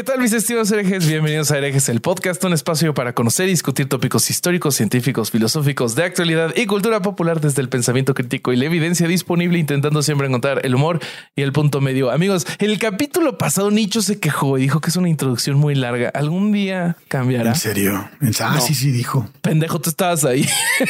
¿Qué tal mis estimados herejes? Bienvenidos a Herejes, el podcast, un espacio para conocer y discutir tópicos históricos, científicos, filosóficos, de actualidad y cultura popular desde el pensamiento crítico y la evidencia disponible, intentando siempre encontrar el humor y el punto medio. Amigos, el capítulo pasado Nicho se quejó y dijo que es una introducción muy larga. ¿Algún día cambiará? ¿En serio? Ah, sí, sí, dijo. Pendejo, tú estabas ahí.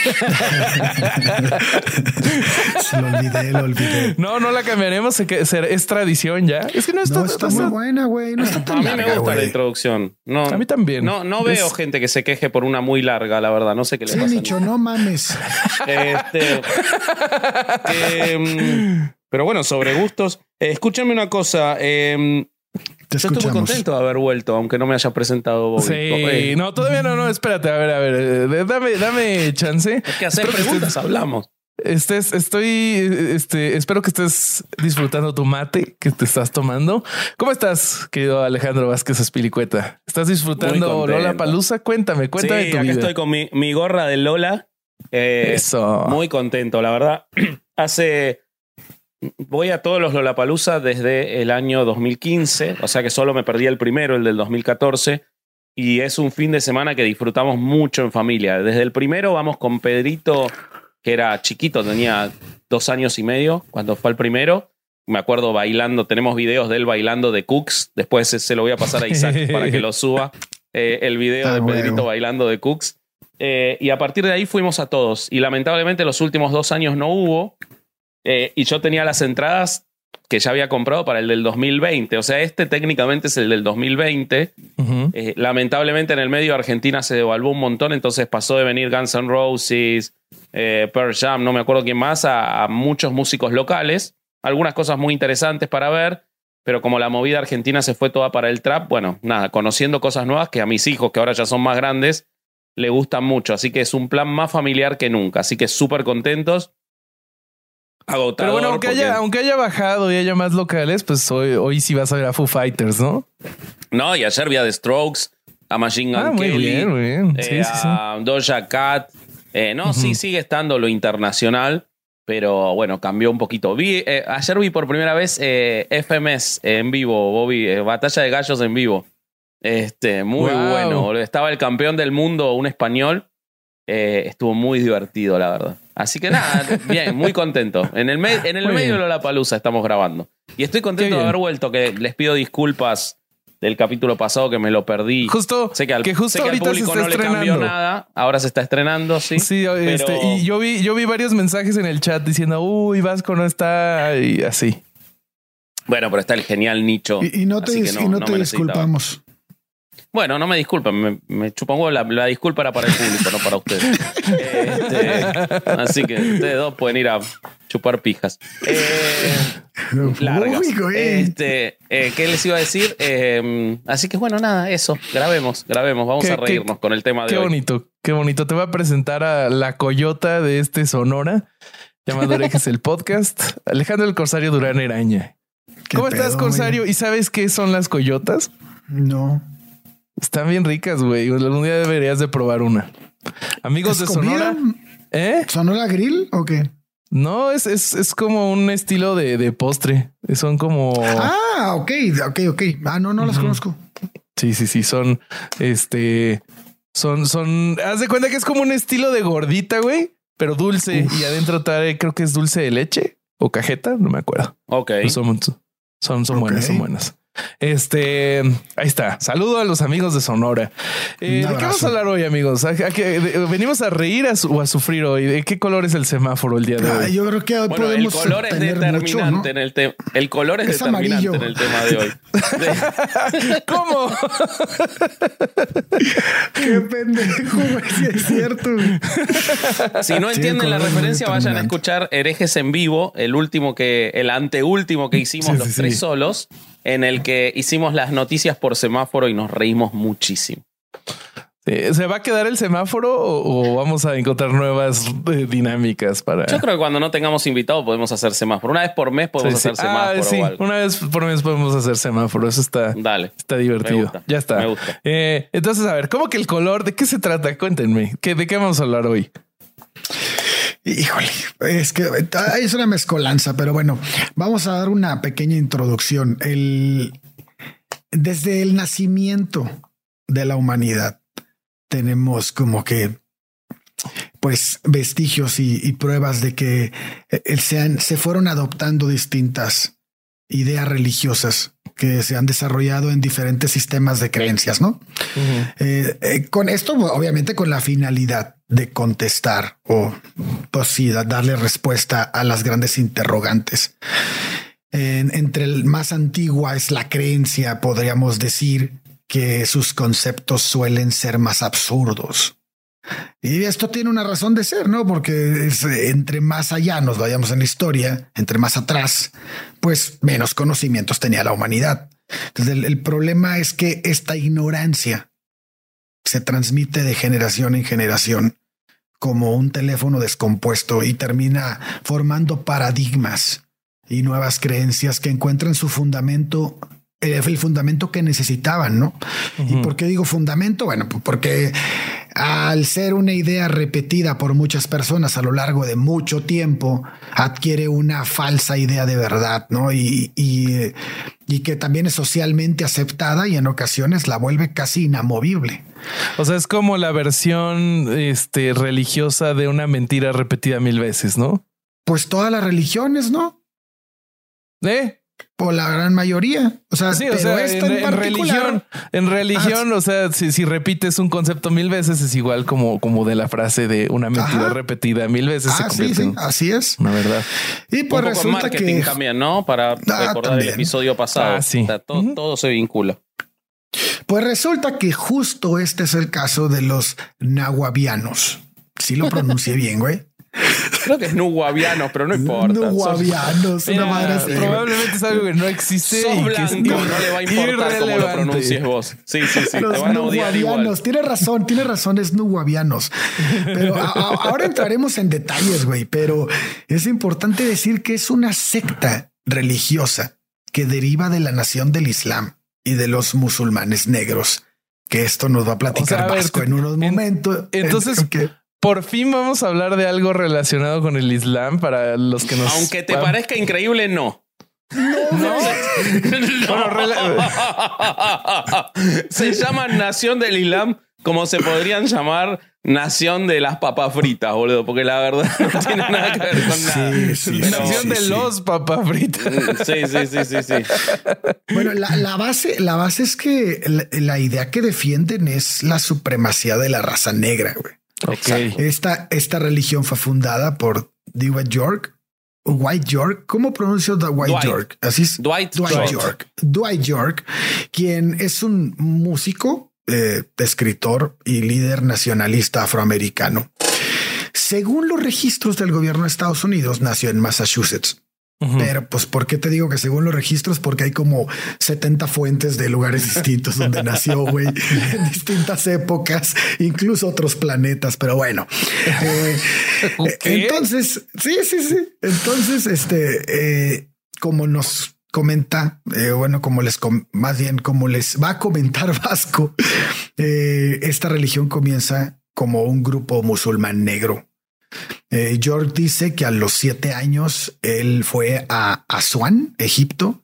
lo olvidé, lo olvidé. No, no la cambiaremos. Es tradición ya. Es que no está, no, está muy buena, güey. No está tan me gusta la introducción. No, a mí también. No, no veo gente que se queje por una muy larga, la verdad. No sé qué le Sí, pasa. Nicho, no mames. Este, mm, pero bueno, sobre gustos. eh, escúchame una cosa. eh, Te yo estoy muy escuchamos. contento de haber vuelto, aunque no me haya presentado Bobby. Sí, Eh, no, todavía no, no, espérate, a ver, a ver, eh, dame, dame chance. Es que hacer preguntas hablamos. Estés, estoy, este, espero que estés disfrutando tu mate que te estás tomando. ¿Cómo estás, querido Alejandro Vázquez Espilicueta? ¿Estás disfrutando. Lola Palusa? Cuéntame, cuéntame sí, tu acá vida. estoy con mi, mi gorra de Lola. Eh, Eso. Muy contento, la verdad. Hace. Voy a todos los Lollapalooza desde el año 2015, o sea que solo me perdí el primero, el del 2014. Y es un fin de semana que disfrutamos mucho en familia. Desde el primero vamos con Pedrito, que era chiquito, tenía dos años y medio cuando fue el primero. Me acuerdo bailando, tenemos videos de él bailando de Cooks. Después se lo voy a pasar a Isaac para que lo suba. eh, el video Ah, de. Pedrito bailando de Cooks. Eh, y a partir de ahí fuimos a todos. Y lamentablemente los últimos dos años no hubo. Eh, y yo tenía las entradas que ya había comprado para el del 2020. O sea, este técnicamente es el del 2020. Ujú. Eh, lamentablemente en el medio Argentina se devaluó un montón, entonces pasó de venir Guns N' Roses, eh, Pearl Jam, no me acuerdo quién más, a, a muchos músicos locales. Algunas cosas muy interesantes para ver, pero como la movida argentina se fue toda para el trap, bueno, nada, conociendo cosas nuevas que a mis hijos, que ahora ya son más grandes, le gustan mucho. Así que es un plan más familiar que nunca. Así que súper contentos. Agotador. Pero bueno, aunque porque- haya, aunque haya bajado y haya más locales, pues hoy, hoy sí vas a ver a Foo Fighters, ¿no? No, y a The Strokes, a Machine Gun Ah, muy Kelly. bien, muy bien. eh, Sí, sí, a Doja Cat. Eh, no, sí, sigue estando lo internacional, pero bueno, cambió un poquito. Vi, eh, ayer vi por primera vez FMS en vivo, Bobby, Batalla de Gallos en vivo. Este, muy Wow. bueno. Estaba el campeón del mundo, un español. Eh, estuvo muy divertido, la verdad. Así que nada, bien, muy contento. En el, me- en el Muy medio bien. de la palusa estamos grabando. Y estoy contento de haber vuelto, que les pido disculpas del capítulo pasado que me lo perdí. Justo, Sé que al, que justo sé que al ahorita se público está no le cambió estrenando. nada. Ahora se está estrenando, sí. Sí, este, Pero- y yo vi, yo vi varios mensajes en el chat diciendo, uy, Vasco no está y así. Bueno, pero está el genial nicho. Y, y no te, y no te disculpamos. Bueno, no me disculpen, me, me chupa un huevo. La, la disculpa era para el público, no para ustedes. Este, así que ustedes dos pueden ir a chupar pijas. Eh, largas. Güey. Este, eh, ¿Qué les iba a decir? Eh, así que bueno, nada, eso. Grabemos, grabemos. Vamos Qué- a reírnos con el tema de Qué hoy. bonito, qué bonito. Te voy a presentar a la coyota de este Sonora, llamado Orejes el podcast, Alejandro el Corsario Durán Eraña. ¿Qué ¿Cómo estás, Corsario? ¿Y sabes qué son las coyotas? No. Están bien ricas, güey. Algún día deberías de probar una. Amigos de. Sonora, ¿eh? ¿Sonora grill o qué? No, es, es, es como un estilo de, de postre. Son como... Ah, ok, ok, ok. Ah, no, no las conozco. Sí, sí, sí, son este son son haz de cuenta que es como un estilo de gordita, güey, pero dulce Uf. y adentro trae creo que es dulce de leche o cajeta, no me acuerdo. Ok. Pero Son son son buenas, son buenas. Este, ahí está. Saludo a los amigos de Sonora. Eh, ¿De qué vamos a hablar hoy, amigos? ¿A- a qué- de- ¿Venimos a reír a su- o a sufrir hoy? ¿De qué color es el semáforo el día de Ah, hoy? yo creo que hoy Bueno, el podemos color es tener determinante mucho, ¿no? en el tema. El color es, Es determinante amarillo. en el tema de hoy. De- ¿Cómo? Qué pendejo, sí es cierto. si no entienden la referencia, vayan a escuchar Herejes en vivo, el último que, el anteúltimo que hicimos Sí, los sí, tres sí. solos. En el que hicimos las noticias por semáforo y nos reímos muchísimo. ¿Se va a quedar el semáforo o, o vamos a encontrar nuevas eh, dinámicas para? Yo creo que cuando no tengamos invitados podemos hacer semáforo. Una vez por mes podemos Sí, sí. hacer semáforo Ah, sí, o algo. una vez por mes podemos hacer semáforo. Eso está, Dale. está Me divertido. gusta, Ya está. me gusta. Eh, entonces, a ver, ¿cómo que el color? ¿De qué se trata? Cuéntenme. ¿Qué, ¿De qué vamos a hablar hoy? Híjole, es que es una mezcolanza, pero bueno, vamos a dar una pequeña introducción. Desde el nacimiento de la humanidad tenemos como que pues vestigios y, y pruebas de que eh, se, han- se fueron adoptando distintas ideas religiosas que se han desarrollado en diferentes sistemas de creencias, ¿no? Eh, eh, con esto, obviamente, con la finalidad de contestar o, pues sí, da- darle respuesta a las grandes interrogantes. En- entre el más antigua es la creencia, podríamos decir que sus conceptos suelen ser más absurdos. Y esto tiene una razón de ser, ¿no? Porque es, entre más allá nos vayamos en la historia, entre más atrás, pues menos conocimientos tenía la humanidad. Entonces el, problema es que esta ignorancia se transmite de generación en generación como un teléfono descompuesto y termina formando paradigmas y nuevas creencias que encuentran su fundamento, el fundamento que necesitaban, ¿no? ¿Y por qué digo fundamento? Bueno, pues porque al ser una idea repetida por muchas personas a lo largo de mucho tiempo, adquiere una falsa idea de verdad, ¿no? Y, y, y que también es socialmente aceptada y en ocasiones la vuelve casi inamovible. O sea, es como la versión este, religiosa de una mentira repetida mil veces, ¿no? Pues todas las religiones, ¿no? ¿Eh? O la gran mayoría. O sea, Sí, o pero sea, esta en, en, en particular- religión, en religión, o sea, si, si repites un concepto mil veces es igual como, como de la frase de una mentira Ajá. repetida mil veces se Ah, convierte sí, en así es. una verdad. Y pues Un poco resulta marketing que también, ¿no? Para recordar el episodio pasado. Ah, sí. O sea, todo, todo se vincula. Pues resulta que justo este es el caso de los nahuavianos. Sí lo pronuncié bien, güey. Creo que es nuguaviano, pero no importa. Nahuavianos, una madre así. probablemente es algo que no existe Sos y que blanco, es no le va a importar cómo lo pronuncies vos. Sí, sí, sí. Los te van a odiar igual. nuguavianos. Tiene razón, tiene razón, es nuguavianos. Pero a- a- ahora entraremos en detalles, güey. Pero es importante decir que es una secta religiosa que deriva de la nación del Islam y de los musulmanes negros. Que esto nos va a platicar O sea, a ver, Vasco en unos en- momentos. entonces- Ok. Por fin vamos a hablar de algo relacionado con el Islam para los que nos. Aunque te parezca increíble, no. No. Se llama Nación del Islam como se podrían llamar Nación de las papas fritas, boludo, porque la verdad no tiene nada que ver con nada. Sí, sí, Pero- Nación sí, de sí. los papas fritas. Sí, sí, sí, sí, sí. Bueno, la, la base, la base es que la, la idea que defienden es la supremacía de la raza negra. güey. Ok. Esta, esta religión fue fundada por Dwight York. o White York. ¿Cómo pronuncio Dwight, Dwight. York? Así es. Dwight, Dwight Dwight. York. Dwight York, quien es un músico, eh, escritor y líder nacionalista afroamericano. Según los registros del gobierno de Estados Unidos, nació en Massachusetts. Pero pues, ¿por qué te digo que según los registros? Porque hay como 70 fuentes de lugares distintos donde nació, güey, en distintas épocas, incluso otros planetas. Pero bueno, Eh, entonces, sí, sí, sí. Entonces, este, eh, como nos comenta, eh, bueno, como les, com- más bien como les va a comentar Vasco, esta religión comienza como un grupo musulmán negro. Eh, George dice que a los siete años él fue a Asuán, Egipto,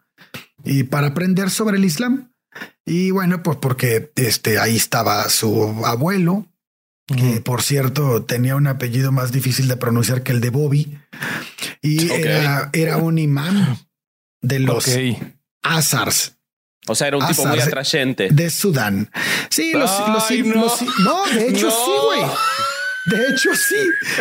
y para aprender sobre el Islam. Y bueno, pues porque este ahí estaba su abuelo, que por cierto tenía un apellido más difícil de pronunciar que el de Bobby, y era, era un imán de los Ok. Azars O sea, era un tipo muy atrayente. de Sudán. Sí, los, los- Ay, no. los- no, de hecho No. sí, güey. De hecho sí,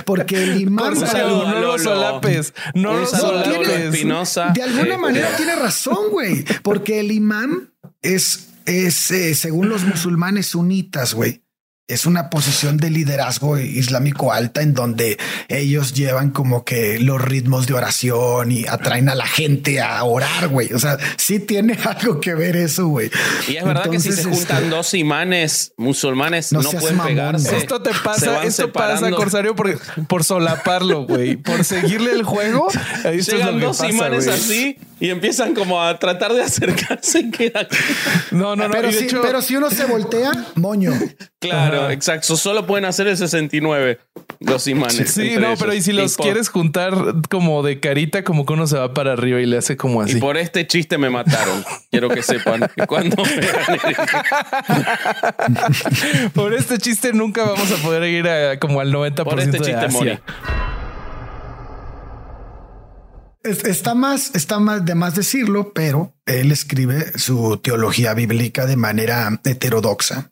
porque el imán Un saludo no lo Lolo. solapes. No Un lo saludo a Lolo solapes. Espinosa. De alguna Eh, manera tiene razón, güey, porque el imán es, es eh, según los musulmanes sunitas, güey. Es una posición de liderazgo islámico alta en donde ellos llevan como que los ritmos de oración y atraen a la gente a orar, güey. O sea, sí tiene algo que ver eso, güey. Y es verdad que si se juntan este, dos imanes musulmanes no, pueden pegarse. Esto te pasa, esto pasa, Corsario, por, por solaparlo, güey. Por seguirle el juego. Llegan dos imanes así y empiezan como a tratar de acercarse y quedan. No, no, no. Pero, si, pero si uno se voltea, moño. Claro, exacto. Solo pueden hacer el 69 los imanes. Sí, no, pero y si los quieres juntar como de carita, como que uno se va para arriba y le hace como así. Y por este chiste me mataron. Quiero que sepan que cuando Por este chiste nunca vamos a poder ir a, como al 90% por este chiste de Asia. Está más, está más de más decirlo, pero él escribe su teología bíblica de manera heterodoxa.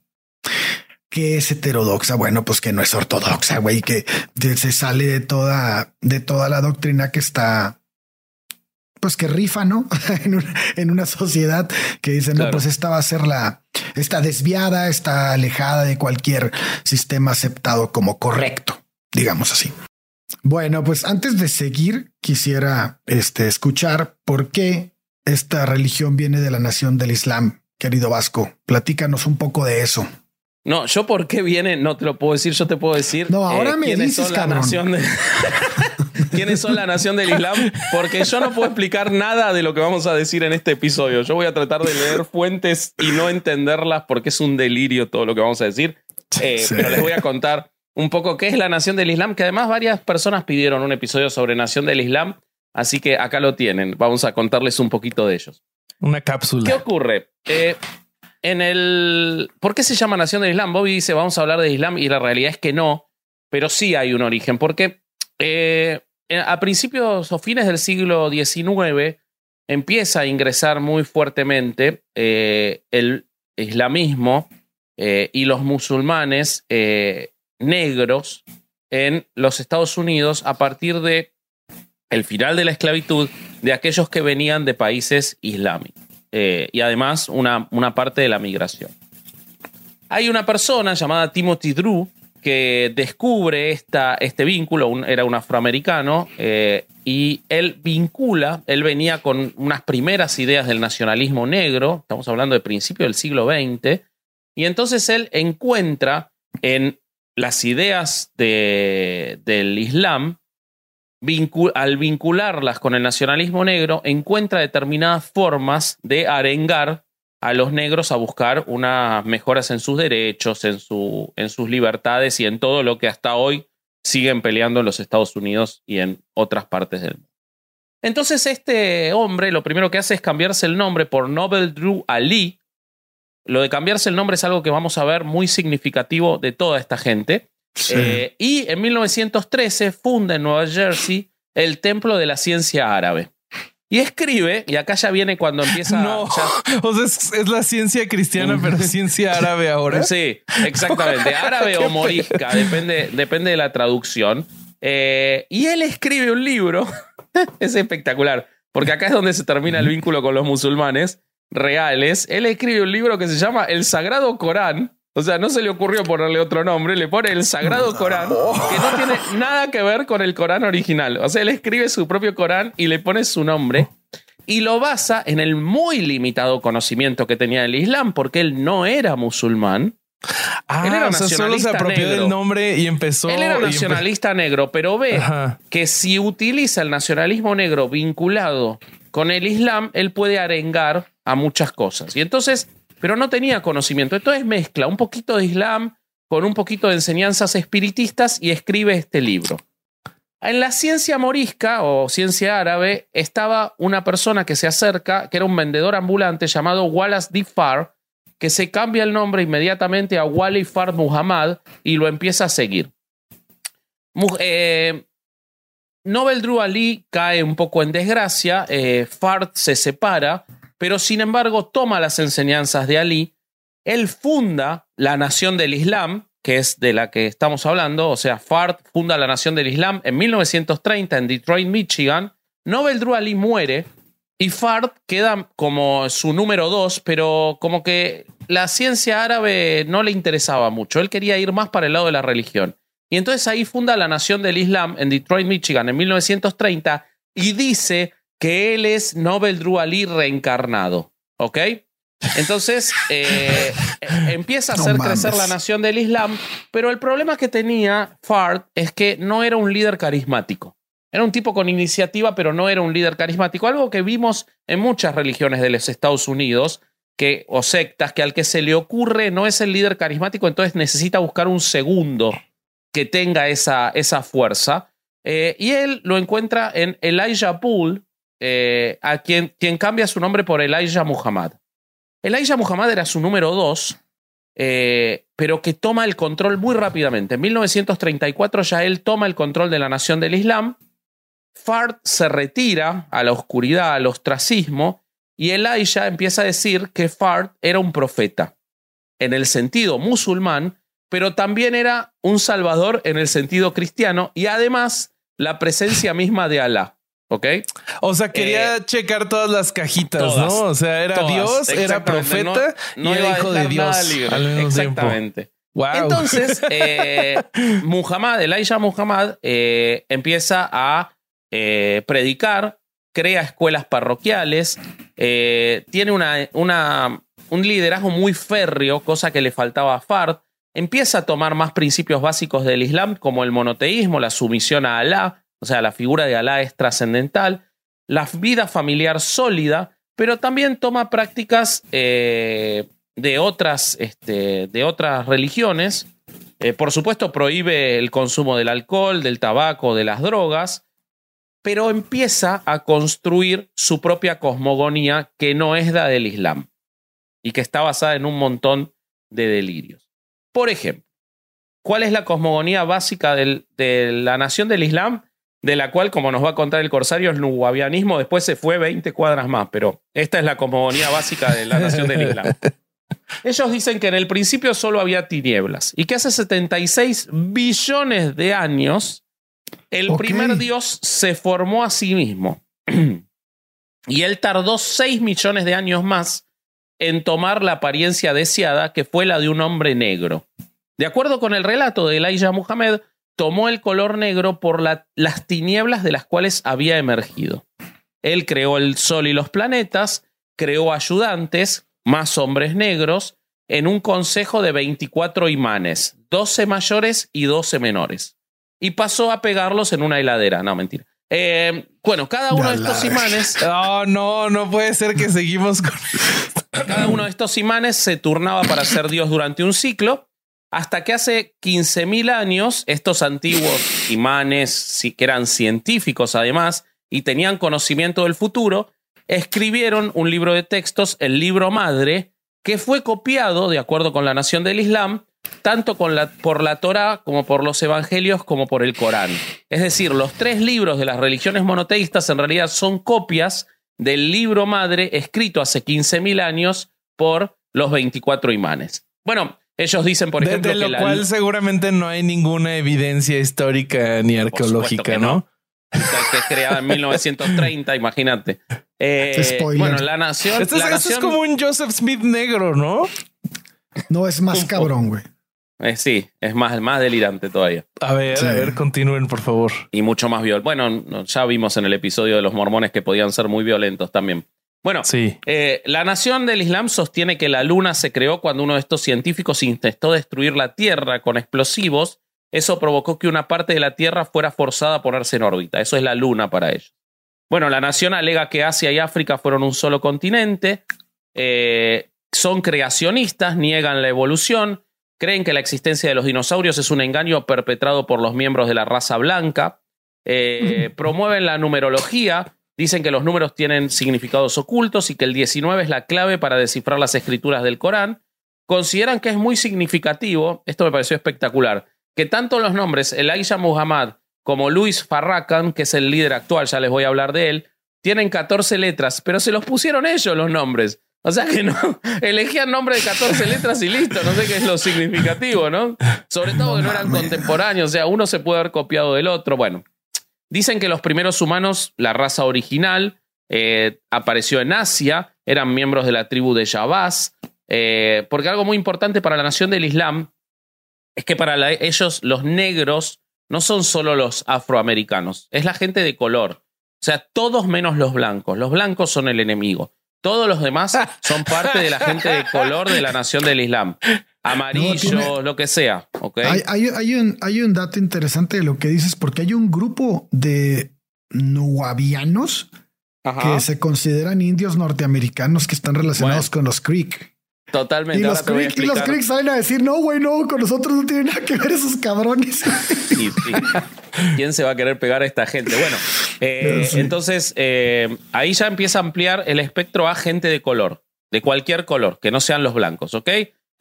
¿Qué es heterodoxa? Bueno, pues que no es ortodoxa, güey, que se sale de toda, de toda la doctrina que está, pues que rifa, ¿no? en, una, sociedad que dice, no, pues esta va a ser la, está desviada, está alejada de cualquier sistema aceptado como correcto, digamos así. Bueno, pues antes de seguir, quisiera este, escuchar por qué esta religión viene de la nación del Islam. Querido Vasco, platícanos un poco de eso. No, yo por qué viene, no te lo puedo decir, yo te puedo decir. No, ahora eh, me dices, son la nación de... ¿Quiénes son la nación del Islam? Porque yo no puedo explicar nada de lo que vamos a decir en este episodio. Yo voy a tratar de leer fuentes y no entenderlas porque es un delirio todo lo que vamos a decir. Eh, pero les voy a contar un poco qué es la Nación del Islam, que además varias personas pidieron un episodio sobre Nación del Islam, así que acá lo tienen. Vamos a contarles un poquito de ellos. Una cápsula. ¿Qué ocurre? Eh, en el. ¿Por qué se llama Nación del Islam? Bobby dice, vamos a hablar de Islam, y la realidad es que no, pero sí hay un origen, porque eh, a principios o fines del siglo XIX empieza a ingresar muy fuertemente eh, el islamismo y los musulmanes negros en los Estados Unidos a partir de el final de la esclavitud de aquellos que venían de países islámicos eh, y además una, una, parte de la migración. Hay una persona llamada Timothy Drew que descubre esta, este vínculo, era un afroamericano, eh, y él vincula, él venía con unas primeras ideas del nacionalismo negro, estamos hablando de principio del siglo XX, y entonces él encuentra en las ideas de, del Islam, al vincularlas con el nacionalismo negro, encuentra determinadas formas de arengar a los negros a buscar unas mejoras en sus derechos, en, su, en sus libertades y en todo lo que hasta hoy siguen peleando en los Estados Unidos y en otras partes del mundo. Entonces este hombre lo primero que hace es cambiarse el nombre por Nobel Drew Ali, lo de cambiarse el nombre es algo que vamos a ver muy significativo de toda esta gente. Eh, y en 1913 funda en Nueva Jersey el Templo de la Ciencia Árabe. Y escribe, y acá ya viene cuando empieza. No, o sea, es, la ciencia cristiana, pero ciencia árabe ahora. Sí, exactamente. Árabe o morisca, depende, depende de la traducción. Eh, y él escribe un libro, es espectacular, porque acá es donde se termina el vínculo con los musulmanes reales, él escribe un libro que se llama El Sagrado Corán. O sea, no se le ocurrió ponerle otro nombre, le pone el Sagrado Corán, que no tiene nada que ver con el Corán original. O sea, él escribe su propio Corán y le pone su nombre y lo basa en el muy limitado conocimiento que tenía del Islam, porque él no era musulmán. Ah, él era o sea, solo se apropió del nombre y empezó. Él era nacionalista negro, pero ve que si utiliza el nacionalismo negro vinculado con el Islam, él puede arengar a muchas cosas. Y entonces, pero no tenía conocimiento. Entonces mezcla un poquito de Islam con un poquito de enseñanzas espiritistas y escribe este libro. En la ciencia morisca o ciencia árabe estaba una persona que se acerca, que era un vendedor ambulante llamado Wallace D. Farr, que se cambia el nombre inmediatamente a Wali Farr Muhammad y lo empieza a seguir. Eh, Nobel Drew Ali cae un poco en desgracia, eh, se separa, pero sin embargo toma las enseñanzas de Ali. Él funda la Nación del Islam, que es de la que estamos hablando, o sea, Fard funda la Nación del Islam en 1930 en Detroit, Michigan. Nobel Drew Ali muere y Fard queda como su número dos, pero como que la ciencia árabe no le interesaba mucho. Él quería ir más para el lado de la religión. Y entonces ahí funda la Nación del Islam en Detroit, Michigan, en 1930, y dice que él es Nobel Drew Ali reencarnado. ¿Ok? Entonces eh, empieza a hacer crecer la nación del Islam, pero el problema que tenía Fard es que no era un líder carismático. Era un tipo con iniciativa, pero no era un líder carismático. Algo que vimos en muchas religiones de los Estados Unidos, que, o sectas, que al que se le ocurre no es el líder carismático, entonces necesita buscar un segundo que tenga esa, esa fuerza. Eh, y él lo encuentra en Elijah Poole, eh, a quien, cambia su nombre por Elijah Muhammad. Elijah Muhammad era su número dos, eh, pero que toma el control muy rápidamente. En 1934 ya él toma el control de la nación del Islam. Fard se retira a la oscuridad, al ostracismo, y Elijah empieza a decir que Fard era un profeta, en el sentido musulmán, pero también era un salvador en el sentido cristiano, y además la presencia misma de Alá. ¿Ok? O sea, quería eh, checar todas las cajitas, ¿no? O sea, era Dios, era profeta y era hijo de Dios. exactamente. Entonces, eh, Muhammad, Elijah Muhammad, eh, empieza a predicar, crea escuelas parroquiales, tiene una, una, un liderazgo muy férreo, cosa que le faltaba a Fard. Empieza a tomar más principios básicos del Islam, como el monoteísmo, la sumisión a Alá, o sea, la figura de Alá es trascendental, la vida familiar sólida, pero también toma prácticas eh, de, otras, este, de otras religiones. Eh, por supuesto, prohíbe el consumo del alcohol, del tabaco, de las drogas, pero empieza a construir su propia cosmogonía que no es la del Islam y que está basada en un montón de delirios. Por ejemplo, ¿cuál es la cosmogonía básica de la nación del Islam? De la cual, como nos va a contar el corsario, el nuwabianismo después se fue 20 cuadras más, pero esta es la cosmogonía básica de la nación del Islam. Ellos dicen que en el principio solo había tinieblas y que hace 76 billones de años el primer Dios se formó a sí mismo. y él tardó 6 millones de años más en tomar la apariencia deseada que fue la de un hombre negro. De acuerdo con el relato de Elijah Muhammad, tomó el color negro por las tinieblas de las cuales había emergido. Él creó el sol y los planetas, creó ayudantes, más hombres negros, en un consejo de 24 imanes, 12 mayores y 12 menores. Y pasó a pegarlos en una heladera. No, mentira. Eh, bueno, cada uno de estos imanes. No, no, no puede ser que seguimos con. cada uno de estos imanes se turnaba para ser Dios durante un ciclo hasta que hace 15.000 años estos antiguos imanes, que eran científicos además, y tenían conocimiento del futuro, escribieron un libro de textos, el libro madre, que fue copiado, de acuerdo con la nación del Islam, tanto por la Torah como por los evangelios como por el Corán. Es decir, los tres libros de las religiones monoteístas en realidad son copias del libro madre escrito hace 15.000 años por los 24 imanes. Bueno, ellos dicen, por ejemplo, de, lo cual seguramente no hay ninguna evidencia histórica ni arqueológica, ¿no? Que es creada en 1930, imagínate. Eh, bueno, la nación. Esto, es, como un Joseph Smith negro, ¿no? No es más cabrón, güey. Eh, sí, es más, más delirante todavía. A ver, a ver, continúen, por favor. Y mucho más violento. Bueno, ya vimos en el episodio de los mormones que podían ser muy violentos también. Bueno, sí. Eh, la nación del Islam sostiene que la luna se creó cuando uno de estos científicos intentó destruir la Tierra con explosivos. Eso provocó que una parte de la Tierra fuera forzada a ponerse en órbita. Eso es la luna para ellos. Bueno, la nación alega que Asia y África fueron un solo continente. Eh, son creacionistas, niegan la evolución, creen que la existencia de los dinosaurios es un engaño perpetrado por los miembros de la raza blanca. Eh, promueven la numerología, Dicen que los números tienen significados ocultos y que el 19 es la clave para descifrar las escrituras del Corán. Consideran que es muy significativo, esto me pareció espectacular, que tanto los nombres Elijah Muhammad como Luis Farrakhan, que es el líder actual, ya les voy a hablar de él, tienen 14 letras, pero se los pusieron ellos los nombres. O sea que no, elegían nombre de 14 letras y listo, no sé qué es lo significativo, ¿no? Sobre todo que no eran contemporáneos, o sea, uno se puede haber copiado del otro, bueno. Dicen que los primeros humanos, la raza original, eh, apareció en Asia, eran miembros de la tribu de Yabás. Eh, porque algo muy importante para la nación del Islam es que para ellos los negros no son solo los afroamericanos, es la gente de color. O sea, todos menos los blancos. Los blancos son el enemigo. Todos los demás son parte de la gente de color de la nación del Islam. Amarillo, lo que sea. Hay, un, hay un dato interesante de lo que dices, porque hay un grupo de nuavianos que se consideran indios norteamericanos que están relacionados con los Creek. Totalmente. Y los, Creek, salen a decir, no, güey, no, con nosotros no tienen nada que ver esos cabrones. ¿Quién se va a querer pegar a esta gente? Bueno, eh, entonces eh, ahí ya empieza a ampliar el espectro a gente de color, de cualquier color, que no sean los blancos, ¿ok?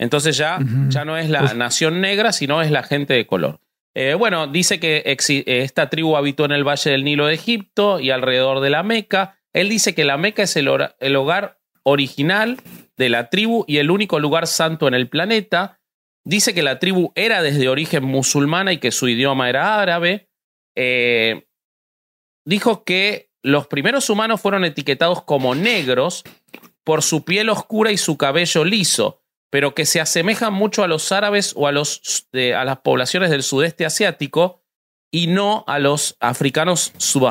Entonces ya, ya no es la pues nación negra, sino es la gente de color. Eh, bueno, dice que esta tribu habitó en el Valle del Nilo de Egipto y alrededor de la Meca. Él dice que la Meca es el, el hogar original de la tribu y el único lugar santo en el planeta. Dice que la tribu era desde origen musulmana y que su idioma era árabe. Eh, dijo que los primeros humanos fueron etiquetados como negros por su piel oscura y su cabello liso, pero que se asemejan mucho a los árabes o a, los, a las poblaciones del sudeste asiático y no a los africanos sub,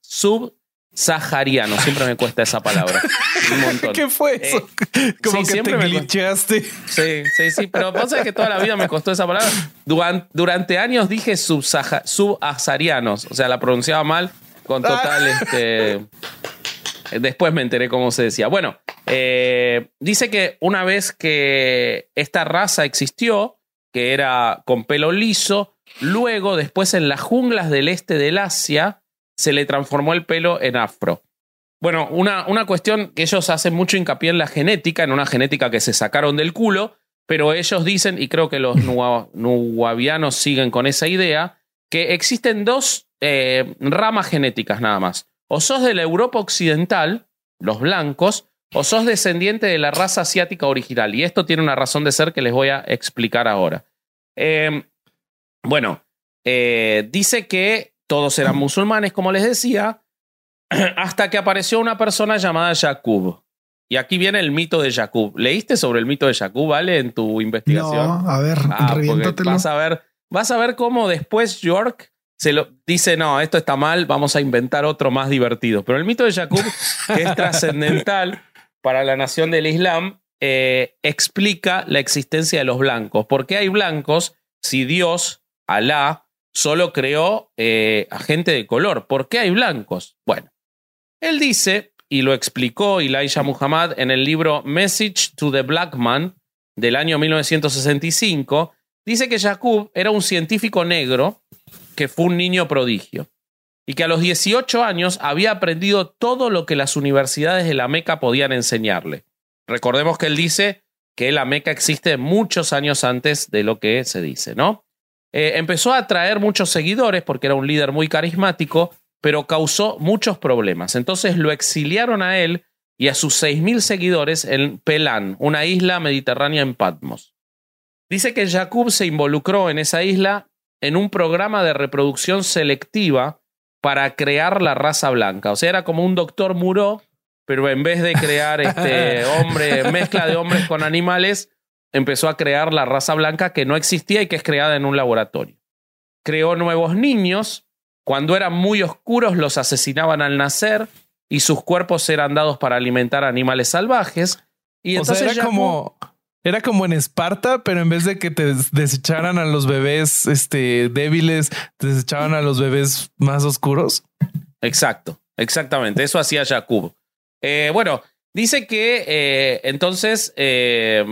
sub, sahariano. Siempre me cuesta esa palabra. Un montón. ¿Qué fue eso? Eh, Como que te glitchaste. Sí, sí, sí. Pero pasa que toda la vida me costó esa palabra. Durante, años dije subsaharianos. O sea, la pronunciaba mal con total. Ah. este, después me enteré cómo se decía. Bueno, eh, dice que una vez que esta raza existió, que era con pelo liso, luego, después en las junglas del este del Asia, se le transformó el pelo en afro. Bueno, una, una cuestión que ellos hacen mucho hincapié en la genética, en una genética que se sacaron del culo, pero ellos dicen, y creo que los nuavianos siguen con esa idea, que existen dos eh, ramas genéticas nada más. O sos de la Europa occidental, los blancos, o sos descendiente de la raza asiática original. Y esto tiene una razón de ser que les voy a explicar ahora. Eh, bueno, eh, dice que todos eran musulmanes, como les decía, hasta que apareció una persona llamada Jacob. Y aquí viene el mito de Jacob. ¿Leíste sobre el mito de Jacob, vale, en tu investigación? No, a ver, ah, vas a ver, vas a ver cómo después York se lo dice, no, esto está mal, vamos a inventar otro más divertido. Pero el mito de Jacob, que es trascendental para la nación del Islam, eh, explica la existencia de los blancos. ¿Por qué hay blancos si Dios, Alá, solo creó eh, a gente de color. ¿Por qué hay blancos? Bueno, él dice, y lo explicó Elijah Muhammad en el libro Message to the Black Man del año 1965, dice que Jacob era un científico negro que fue un niño prodigio y que a los 18 años había aprendido todo lo que las universidades de la Meca podían enseñarle. Recordemos que él dice que la Meca existe muchos años antes de lo que se dice, ¿no? Eh, empezó a atraer muchos seguidores porque era un líder muy carismático, pero causó muchos problemas. Entonces lo exiliaron a él y a sus 6.000 seguidores en Pelán, una isla mediterránea en Patmos. Dice que Jacob se involucró en esa isla en un programa de reproducción selectiva para crear la raza blanca. O sea, era como un doctor muro, pero en vez de crear este hombre, mezcla de hombres con animales, empezó a crear la raza blanca que no existía y que es creada en un laboratorio. Creó nuevos niños, cuando eran muy oscuros los asesinaban al nacer y sus cuerpos eran dados para alimentar animales salvajes. Y entonces era como era como en Esparta, pero en vez de que te desecharan a los bebés este, débiles, te desechaban a los bebés más oscuros. Exacto, exactamente. Eso hacía Jacob. Eh, bueno, dice que eh, entonces eh,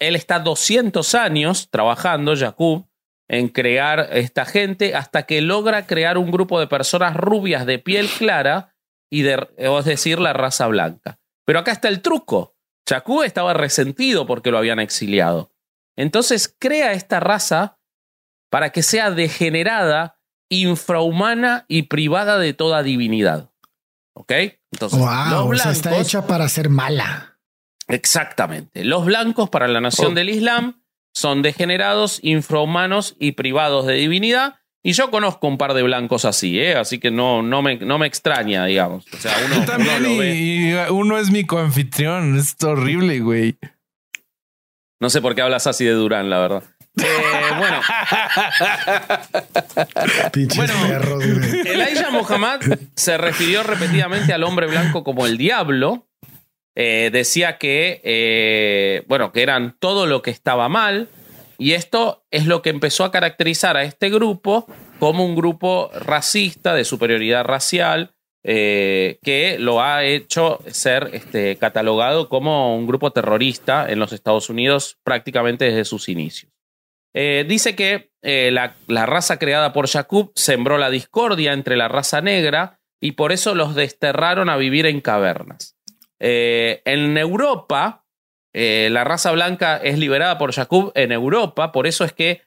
él está 200 años trabajando, Jacob, en crear esta gente hasta que logra crear un grupo de personas rubias de piel clara y de, es decir, la raza blanca. Pero acá está el truco. Jacob estaba resentido porque lo habían exiliado. Entonces crea esta raza para que sea degenerada, infrahumana y privada de toda divinidad. ¿Ok? Entonces, wow, está hecha para ser mala. Exactamente. Los blancos para la nación oh. del Islam son degenerados, infrahumanos y privados de divinidad. Y yo conozco un par de blancos así, ¿eh? así que no, no, me, no me extraña, digamos. O sea, uno, también, Y, uno es mi coanfitrión. Es horrible, güey. No sé por qué hablas así de Durán, la verdad. Eh, bueno, Pinches Bueno. perros. Elijah Muhammad se refirió repetidamente al hombre blanco como el diablo. Eh, decía que, eh, bueno, que eran todo lo que estaba mal. Y esto es lo que empezó a caracterizar a este grupo como un grupo racista, de superioridad racial, eh, que lo ha hecho ser este, catalogado como un grupo terrorista en los Estados Unidos prácticamente desde sus inicios. Eh, dice que eh, la, la raza creada por Jacob sembró la discordia entre la raza negra y por eso los desterraron a vivir en cavernas. En Europa, eh, la raza blanca es liberada por Jacob en Europa, por eso es que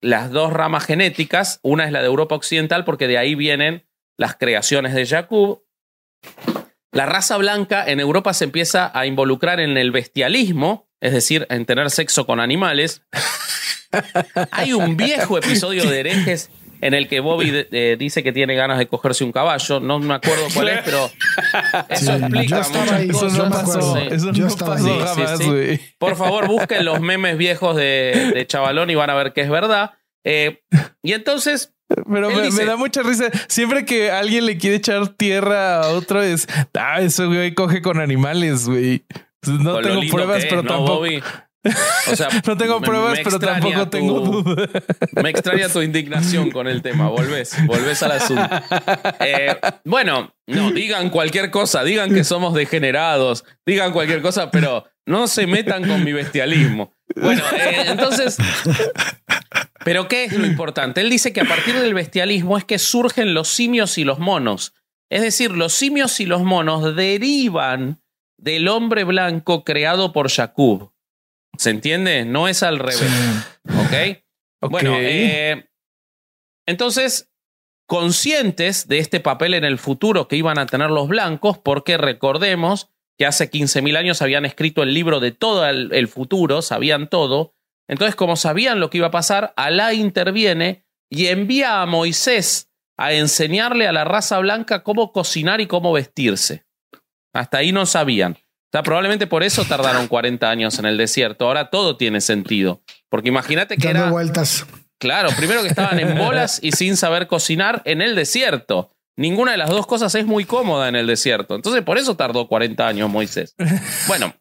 las dos ramas genéticas, una es la de Europa Occidental, porque de ahí vienen las creaciones de Jacob. La raza blanca en Europa se empieza a involucrar en el bestialismo, es decir, en tener sexo con animales. Hay un viejo episodio de herejes en el que Bobby eh, dice que tiene ganas de cogerse un caballo. No me acuerdo cuál es, pero eso Sí, explica muchas ahí, Eso cosas. no pasó. Sí. Eso no pasó jamás, sí. güey. Por favor, busquen los memes viejos de, de Chavalón y van a ver que es verdad. Eh, y entonces, Pero me, dice- me da mucha risa. Siempre que alguien le quiere echar tierra a otro es, ah, eso güey coge con animales, güey. No tengo pruebas, es, pero ¿no, tampoco. Bobby? O sea, No tengo pruebas, pero tampoco tu- tengo duda. Me extraña tu indignación con el tema. Volvés, volvés al asunto. Eh, bueno, no, digan cualquier cosa, digan que somos degenerados, digan cualquier cosa, pero no se metan con mi bestialismo. Bueno, eh, entonces, pero ¿qué es lo importante? Él dice que a partir del bestialismo es que surgen los simios y los monos. Es decir, los simios y los monos derivan del hombre blanco creado por Jacob. ¿Se entiende? No es al revés. ¿Ok? Ok. Bueno, eh, entonces, conscientes de este papel en el futuro que iban a tener los blancos, porque recordemos que hace 15.000 años habían escrito el libro de todo el, el futuro, sabían todo. Entonces, como sabían lo que iba a pasar, Alá interviene y envía a Moisés a enseñarle a la raza blanca cómo cocinar y cómo vestirse. Hasta ahí no sabían. Sea, probablemente por eso tardaron 40 años en el desierto. Ahora todo tiene sentido. Porque imagínate que Dando era. vueltas. Claro, primero que estaban en bolas y sin saber cocinar en el desierto. Ninguna de las dos cosas es muy cómoda en el desierto. Entonces, por eso tardó 40 años Moisés. Bueno,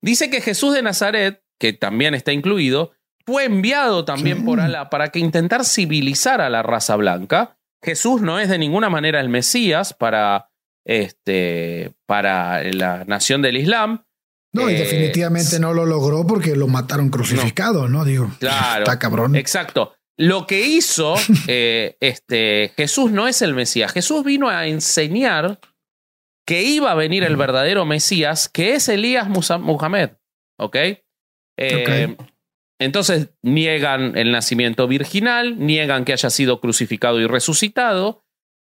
dice que Jesús de Nazaret, que también está incluido, fue enviado también por Alá para que intentar civilizar a la raza blanca. Jesús no es de ninguna manera el Mesías para, este, para la nación del Islam. No, y Eh, definitivamente no lo logró porque lo mataron crucificado, ¿no? Digo, Claro. está cabrón. Exacto. Lo que hizo eh, este, Jesús no es el Mesías. Jesús vino a enseñar que iba a venir el verdadero Mesías, que es Elías Muhammad. ¿Ok? Eh, Entonces niegan el nacimiento virginal, niegan que haya sido crucificado y resucitado.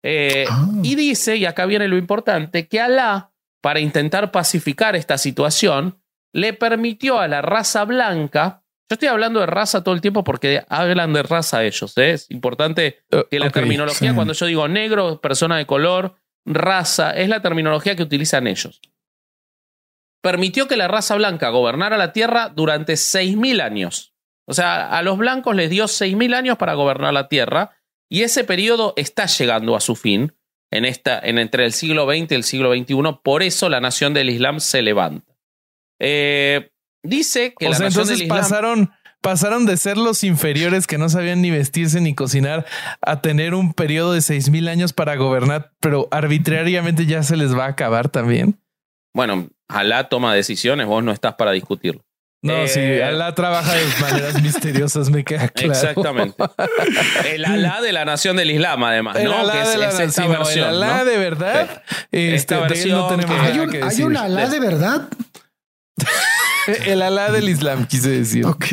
Eh, Ah. y dice, y acá viene lo importante, que Alá, para intentar pacificar esta situación, le permitió a la raza blanca, yo estoy hablando de raza todo el tiempo porque hablan de raza ellos, ¿eh? es importante que la terminología, sí. cuando yo digo negro, persona de color, raza, es la terminología que utilizan ellos. Permitió que la raza blanca gobernara la tierra durante 6.000 años. O sea, a los blancos les dio 6.000 años para gobernar la tierra y ese periodo está llegando a su fin en esta, en entre el siglo XX y el siglo XXI. Por eso la nación del Islam se levanta. Eh, dice que o la sea, nación entonces del Islam... pasaron, pasaron de ser los inferiores que no sabían ni vestirse ni cocinar a tener un periodo de seis mil años para gobernar, pero arbitrariamente ya se les va a acabar también. Bueno, Alá toma decisiones, vos no estás para discutirlo. No, Eh, sí, Alá trabaja de maneras misteriosas, me queda claro. Exactamente. El Alá de la nación del Islam, además, El ¿no? Alá que es, de la es esta sí, no, versión. el Alá ¿no? de verdad. Este, Esta de él no versión tenemos ¿Hay un, que hay decir. un Alá de verdad? El Alá del Islam, quise decir. Ok.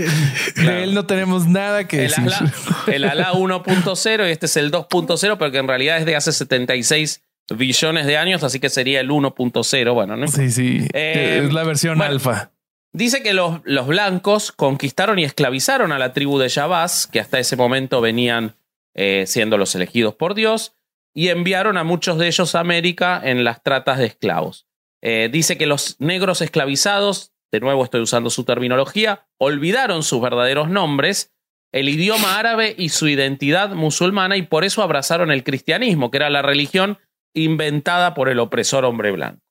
De él no tenemos nada que El decir. Alá, el Alá 1.0 y este es el 2.0, pero que en realidad es de hace 76 billones de años, así que sería el 1.0. Bueno, ¿no? Sí, sí. Eh, es la versión bueno. alfa. Dice que los, los blancos conquistaron y esclavizaron a la tribu de Yabás, que hasta ese momento venían eh, siendo los elegidos por Dios, y enviaron a muchos de ellos a América en las tratas de esclavos. Eh, dice que los negros esclavizados de nuevo estoy usando su terminología, olvidaron sus verdaderos nombres, el idioma árabe y su identidad musulmana y por eso abrazaron el cristianismo, que era la religión inventada por el opresor hombre blanco.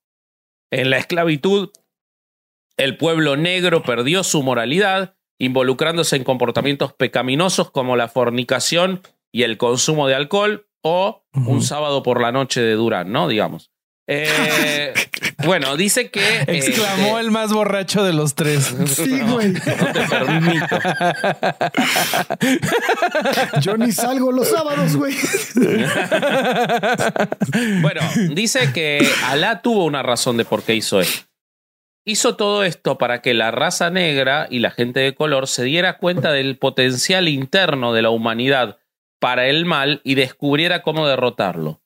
En la esclavitud, el pueblo negro perdió su moralidad, involucrándose en comportamientos pecaminosos como la fornicación y el consumo de alcohol, o un sábado por la noche de Durán, ¿no? Digamos. Eh, bueno, dice que. Exclamó este, el más borracho de los tres. Sí, güey. No te permito. Yo ni salgo los sábados, güey. Bueno, dice que Alá tuvo una razón de por qué hizo esto. Hizo todo esto para que la raza negra y la gente de color se diera cuenta del potencial interno de la humanidad para el mal y descubriera cómo derrotarlo,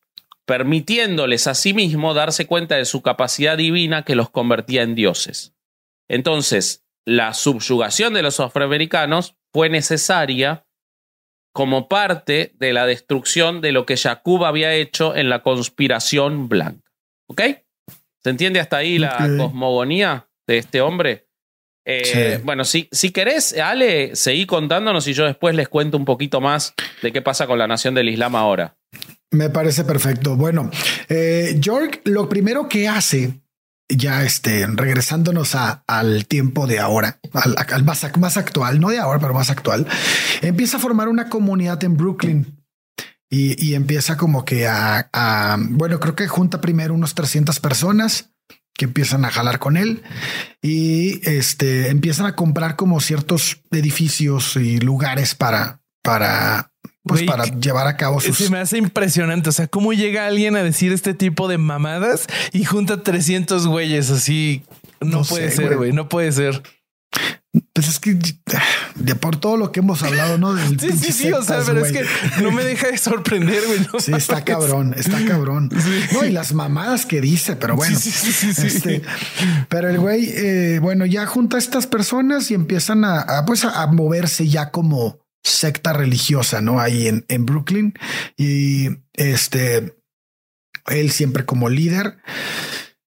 permitiéndoles asimismo darse cuenta de su capacidad divina que los convertía en dioses. Entonces, la subyugación de los afroamericanos fue necesaria como parte de la destrucción de lo que Jacob había hecho en la conspiración blanca. ¿Ok? ¿Se entiende hasta ahí la cosmogonía de este hombre? Eh, Sí. Bueno, si, si querés, Ale, seguí contándonos y yo después les cuento un poquito más de qué pasa con la nación del Islam ahora. Me parece perfecto. Bueno, eh, York lo primero que hace, ya este, regresándonos a- al tiempo de ahora, al, al más, ac- más actual, no de ahora, pero más actual, empieza a formar una comunidad en Brooklyn. Y, y empieza como que a, a- bueno, creo que junta primero unos 300 personas que empiezan a jalar con él y este empiezan a comprar como ciertos edificios y lugares para, para, pues para que- llevar a cabo sus, Se me hace impresionante. O sea, cómo llega alguien a decir este tipo de mamadas y junta 300 güeyes así. No, No puede sé, ser, güey. No puede ser. Pues es que de por todo lo que hemos hablado, ¿no? Del Sí, sí, sí. O sea, pero es que no me deja de sorprender, güey. No Sí, está mames. cabrón, está cabrón. Sí. No, y las mamadas que dice, pero bueno. Sí, sí, sí, sí, sí. Este, pero el güey, eh, bueno, ya junta a estas personas y empiezan a, a, pues a, a moverse ya como secta religiosa, ¿no? Ahí en, en Brooklyn. Y este, él siempre como líder.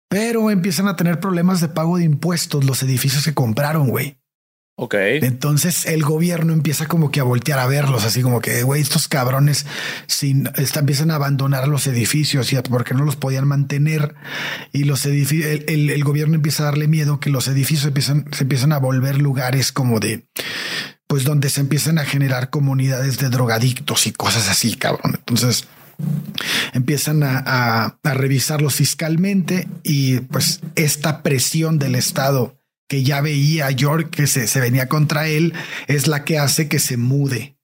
Pero empiezan a tener problemas de pago de impuestos los edificios que compraron, güey. Ok. Entonces el gobierno empieza como que a voltear a verlos, así como que, güey, estos cabrones sin, está- empiezan a abandonar los edificios a- porque no los podían mantener y los edificios, el, gobierno empieza a darle miedo que los edificios empiezan, se empiezan a volver lugares como de, pues donde se empiezan a generar comunidades de drogadictos y cosas así, cabrón. Entonces empiezan a- a revisarlos fiscalmente y pues esta presión del Estado que ya veía a York que se, se venía contra él es la que hace que se mude.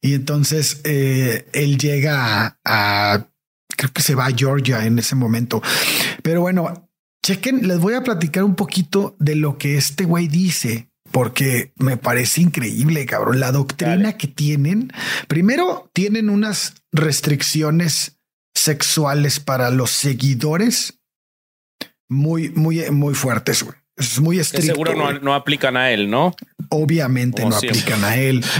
Y entonces eh, él llega a, a- creo que se va a Georgia en ese momento. Pero bueno, chequen, les voy a platicar un poquito de lo que este güey dice, porque me parece increíble, cabrón. La doctrina Dale. que tienen, primero tienen unas restricciones sexuales para los seguidores muy, muy, muy fuertes. güey. Es muy Que estricto. seguro no, no aplican a él, ¿no? Obviamente Como no siempre. aplican a él.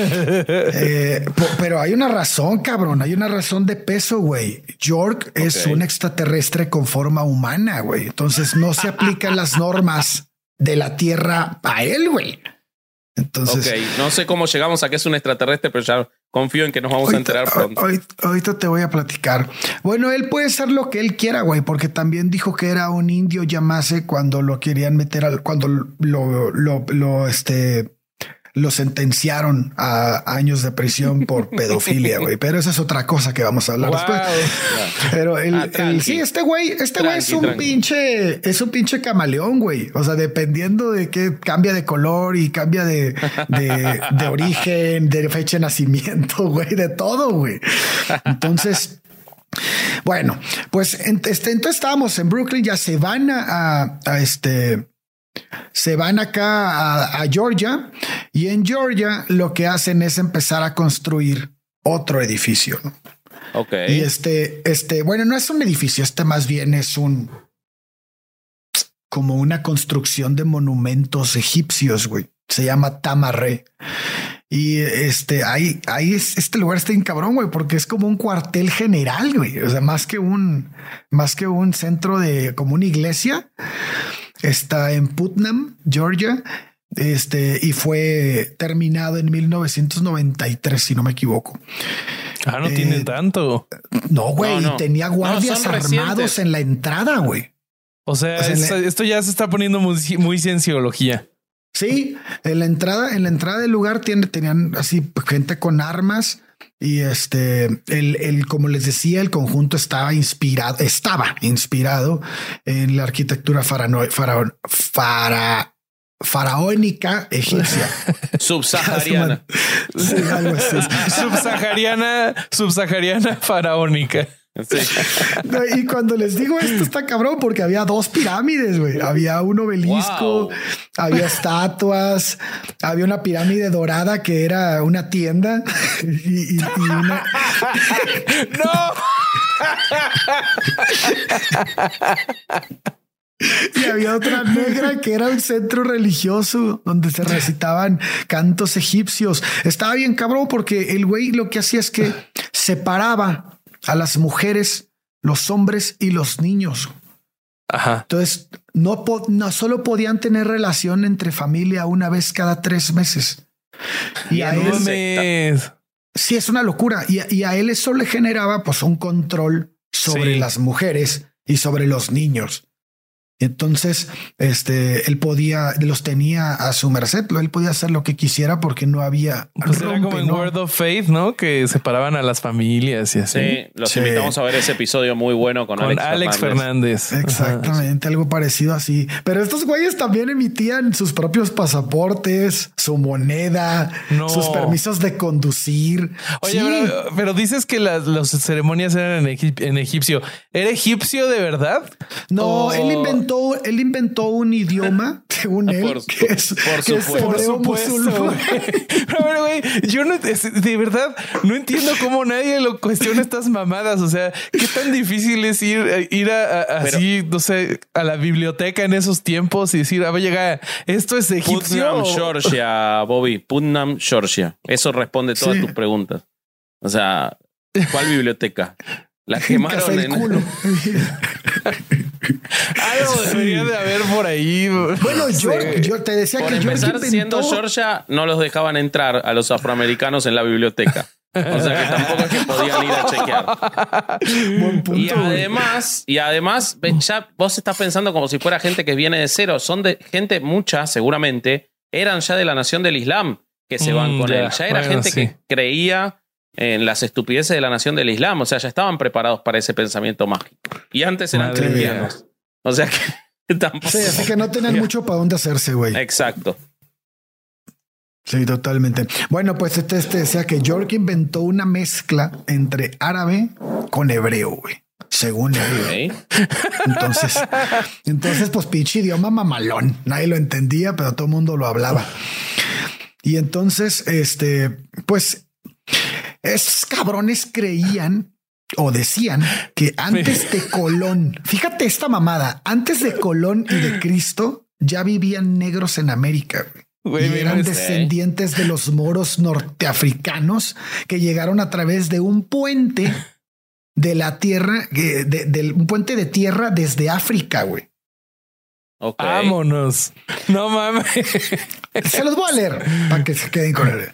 Eh, pero hay una razón, cabrón. Hay una razón de peso, güey. York es un extraterrestre con forma humana, güey. Entonces no se aplican las normas de la Tierra a él, güey. Entonces, ok. No sé cómo llegamos a que es un extraterrestre, pero ya confío en que nos vamos a enterar pronto. ahorita- ahorita te voy a platicar. Bueno, él puede ser lo que él quiera, güey, porque también dijo que era un indio llamase cuando lo querían meter al, cuando lo, lo, lo, este, lo sentenciaron a años de prisión por pedofilia, güey. Pero esa es otra cosa que vamos a hablar Wow. después. Pero el, Ah, el- sí, este güey, este güey es un tranqui. pinche, es un pinche camaleón, güey. O sea, dependiendo de qué cambia de color y cambia de, de, de origen, de fecha de nacimiento, güey, de todo, güey. Entonces, bueno, pues este, entonces estábamos en Brooklyn, ya se van a, a- a este, se van acá a, a Georgia y en Georgia lo que hacen es empezar a construir otro edificio. ¿no? Ok. Y este, este, bueno, no es un edificio, este más bien es un como una construcción de monumentos egipcios, güey. Se llama Tamarre. Y este, ahí, ahí es, este lugar está en cabrón, güey, porque es como un cuartel general, güey. O sea, más que un, más que un centro de, como una iglesia. Está en Putnam, Georgia, este, y fue terminado en 1993, si no me equivoco. Ah, no tiene Eh, tanto. No, güey, No, no. tenía guardias armados recientes. en la entrada, güey. O sea, o sea, es- le- esto ya se está poniendo muy, muy cienciología. Sí, en la entrada, en la entrada del lugar tiene, tenían así gente con armas y este, el, el, como les decía, el conjunto estaba inspirado, estaba inspirado en la arquitectura farano- faraón- fara- faraónica egipcia. Subsahariana. Sí, algo así. subsahariana, subsahariana faraónica. Sí. No, Y cuando les digo esto está cabrón porque había dos pirámides, güey. Había un obelisco, Wow. había estatuas, había una pirámide dorada que era una tienda y, y- y una, No, y había otra negra que era un centro religioso donde se recitaban cantos egipcios. Estaba bien cabrón porque el güey lo que hacía es que separaba a las mujeres, los hombres y los niños. Ajá. Entonces, no, po- no solo podían tener relación entre familia una vez cada tres meses. Y a él, sí, es una locura. Y, a- y a él eso le generaba pues un control sobre Sí. las mujeres y sobre los niños. Entonces, este, él podía, los tenía a su merced, él podía hacer lo que quisiera porque no había Pues era como rompe, en ¿no? Word of Faith, ¿no? Que separaban a las familias y así. Sí, los Sí. invitamos a ver ese episodio muy bueno con, Con Alex, Fernández. Fernández. Ajá. Exactamente, algo parecido así. Pero estos güeyes también emitían sus propios pasaportes, su moneda, No. sus permisos de conducir. Oye, Sí. pero, pero dices que las, las ceremonias eran en, egip- en egipcio. ¿Era egipcio de verdad? no, él inventó, él inventó un idioma, según él, Por que es, por que es supuesto. Por supuesto. Pero, bueno, güey, yo no, de verdad, no entiendo cómo nadie lo cuestiona estas mamadas. O sea, qué tan difícil es ir, ir a, a- Pero- así, no sé, a la biblioteca en esos tiempos y decir, a ver, llega, esto es egipcio. Putnam, Georgia, Bobby. Putnam, Georgia. Eso responde todas Sí. tus preguntas. O sea, ¿cuál biblioteca? La quemaron el en... culo. Algo debería de haber por ahí. bueno, yo, Sí. yo te decía Por que George empezar, siendo inventó. Georgia, no los dejaban entrar a los afroamericanos en la biblioteca. O sea que tampoco es que podían ir a chequear. Buen punto, Y además, y además, ya vos estás pensando como si fuera gente que viene de cero. Son de gente, muchas seguramente, eran ya de la nación del Islam que se van Mm, con él. Ya era Bueno, gente sí. que creía en las estupideces de la nación del Islam. O sea, ya estaban preparados para ese pensamiento mágico. Y antes eran Madre cristianos. O sea que tampoco. Sí, así que no tenían mucho para dónde hacerse, güey. Exacto. Sí, totalmente. Bueno, pues este, este decía que York inventó una mezcla entre árabe con hebreo, güey. Según él. Entonces, entonces, pues pinche idioma mamalón. Nadie lo entendía, pero todo el mundo lo hablaba. Y entonces, este, pues, esos cabrones creían o decían que antes de Colón, fíjate esta mamada, antes de Colón y de Cristo, ya vivían negros en América. güey. Y eran descendientes de los moros norteafricanos que llegaron a través de un puente de la tierra, de, del- un puente de tierra desde África, güey. Vámonos. No mames. Se los voy a leer para que se queden con él.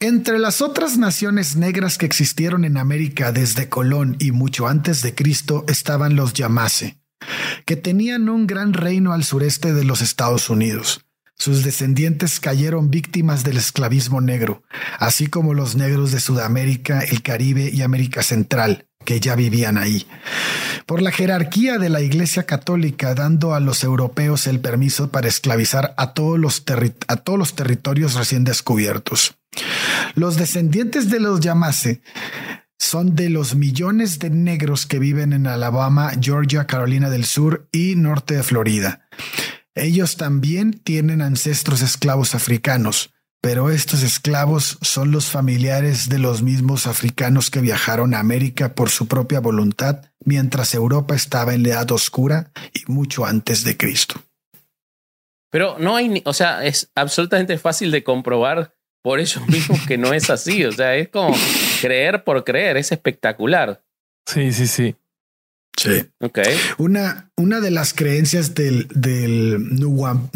Entre las otras naciones negras que existieron en América desde Colón y mucho antes de Cristo estaban los Yamase, que tenían un gran reino al sureste de los Estados Unidos. Sus descendientes cayeron víctimas del esclavismo negro, así como los negros de Sudamérica, el Caribe y América Central, que ya vivían ahí. Por la jerarquía de la Iglesia Católica, dando a los europeos el permiso para esclavizar a todos los, a todos los territorios recién descubiertos. Los descendientes de los Yamase son de los millones de negros que viven en Alabama, Georgia, Carolina del Sur y norte de Florida. Ellos también tienen ancestros esclavos africanos, pero estos esclavos son los familiares de los mismos africanos que viajaron a América por su propia voluntad mientras Europa estaba en la Edad Oscura y mucho antes de Cristo. Pero no hay, ni- o sea, es absolutamente fácil de comprobar por ellos mismos que no es así. O sea, es como creer por creer, es espectacular. Sí, sí, sí. Sí. Ok. Una, una de las creencias del, del nuwa-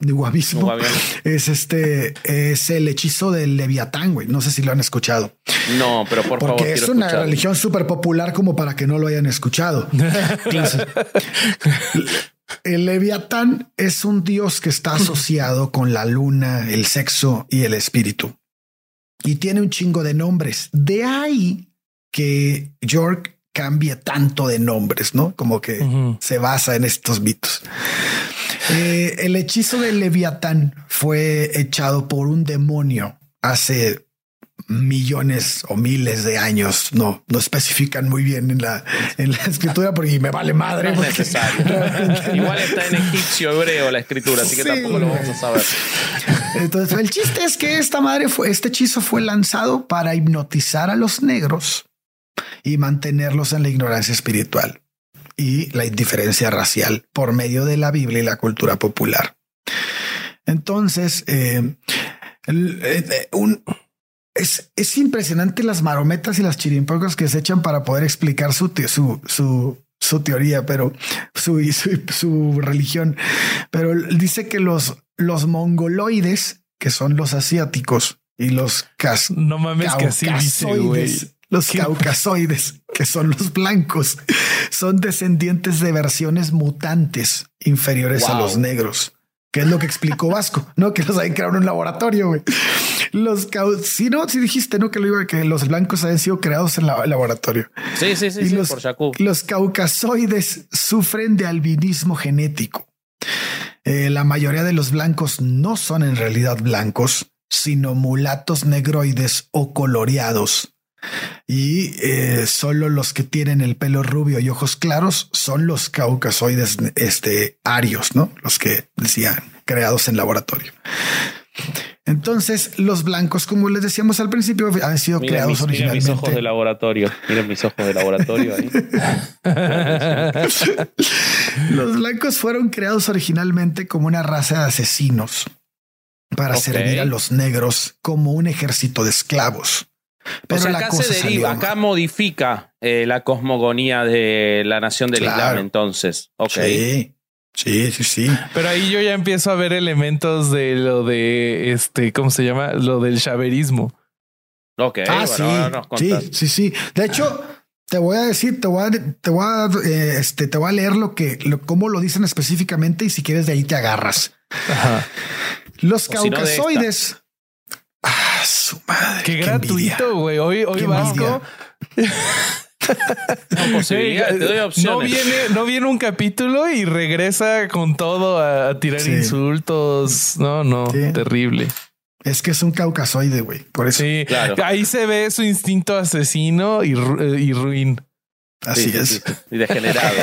nuwabismo Nuwabiano. es este, es el hechizo del Leviatán, güey. No sé si lo han escuchado. No, pero por favor, Porque es quiero una escuchar. religión súper popular como para que no lo hayan escuchado. El Leviatán es un dios que está asociado con la luna, el sexo y el espíritu. Y tiene un chingo de nombres. De ahí que York cambie tanto de nombres, ¿no? Como que se basa en estos mitos. Eh, el hechizo del Leviatán fue echado por un demonio hace millones o miles de años. No, no especifican muy bien en la, en la escritura porque me vale madre. No es necesario. Igual está en egipcio hebreo la escritura, así que Sí, tampoco lo vamos a saber. Entonces, el chiste es que esta madre fue, este hechizo fue lanzado para hipnotizar a los negros y mantenerlos en la ignorancia espiritual y la indiferencia racial por medio de la Biblia y la cultura popular. Entonces, eh, eh, eh, un, es, es impresionante las marometas y las chirimpocas que se echan para poder explicar su, su, su, su teoría, pero su, su, su religión. Pero dice que los, los mongoloides, que son los asiáticos, y los cas No mames que así dice, güey. Los ¿Qué? caucasoides, que son los blancos, son descendientes de versiones mutantes inferiores a los negros. Que es lo que explicó Vasco, no que los hayan creado en un laboratorio. güey. Los si no, si dijiste no que lo iba que los blancos habían sido creados en la- laboratorio. Sí, sí, sí, Y sí, los- por. Los caucasoides sufren de albinismo genético. Eh, la mayoría de los blancos no son en realidad blancos, sino mulatos negroides o coloreados. Y eh, solo los que tienen el pelo rubio y ojos claros son los caucasoides este, arios, ¿no? Los que decían creados en laboratorio. Entonces, los blancos, como les decíamos al principio, han sido Mira creados mis, mira mis originalmente. ojos de laboratorio. Miren mis ojos de laboratorio ahí. Los blancos fueron creados originalmente como una raza de asesinos para servir a los negros como un ejército de esclavos. Pero o sea, la acá se deriva, salió acá modifica eh, la cosmogonía de la nación del Claro. Islam, entonces. Ok. Sí, sí, sí, sí. Pero ahí yo ya empiezo a ver elementos de lo de este, ¿cómo se llama? Lo del chaverismo. Ok, ah, bueno, sí, sí, sí, sí. De hecho, te voy a decir, te voy a, te voy a, eh, este, te voy a leer lo que, lo, cómo lo dicen específicamente y si quieres de ahí te agarras. Ajá. Los O caucasoides. Ah, su madre. Qué, envidia. gratuito, güey. Hoy, hoy Qué Vasco. No, te doy no viene, no viene un capítulo y regresa con todo a, a tirar Sí. insultos. No, no, Sí. terrible. Es que es un caucasoide, güey. Por eso. Sí, Claro. ahí se ve su instinto asesino y, ru- y ruin. Así Sí, sí, es. sí, sí. Y degenerado.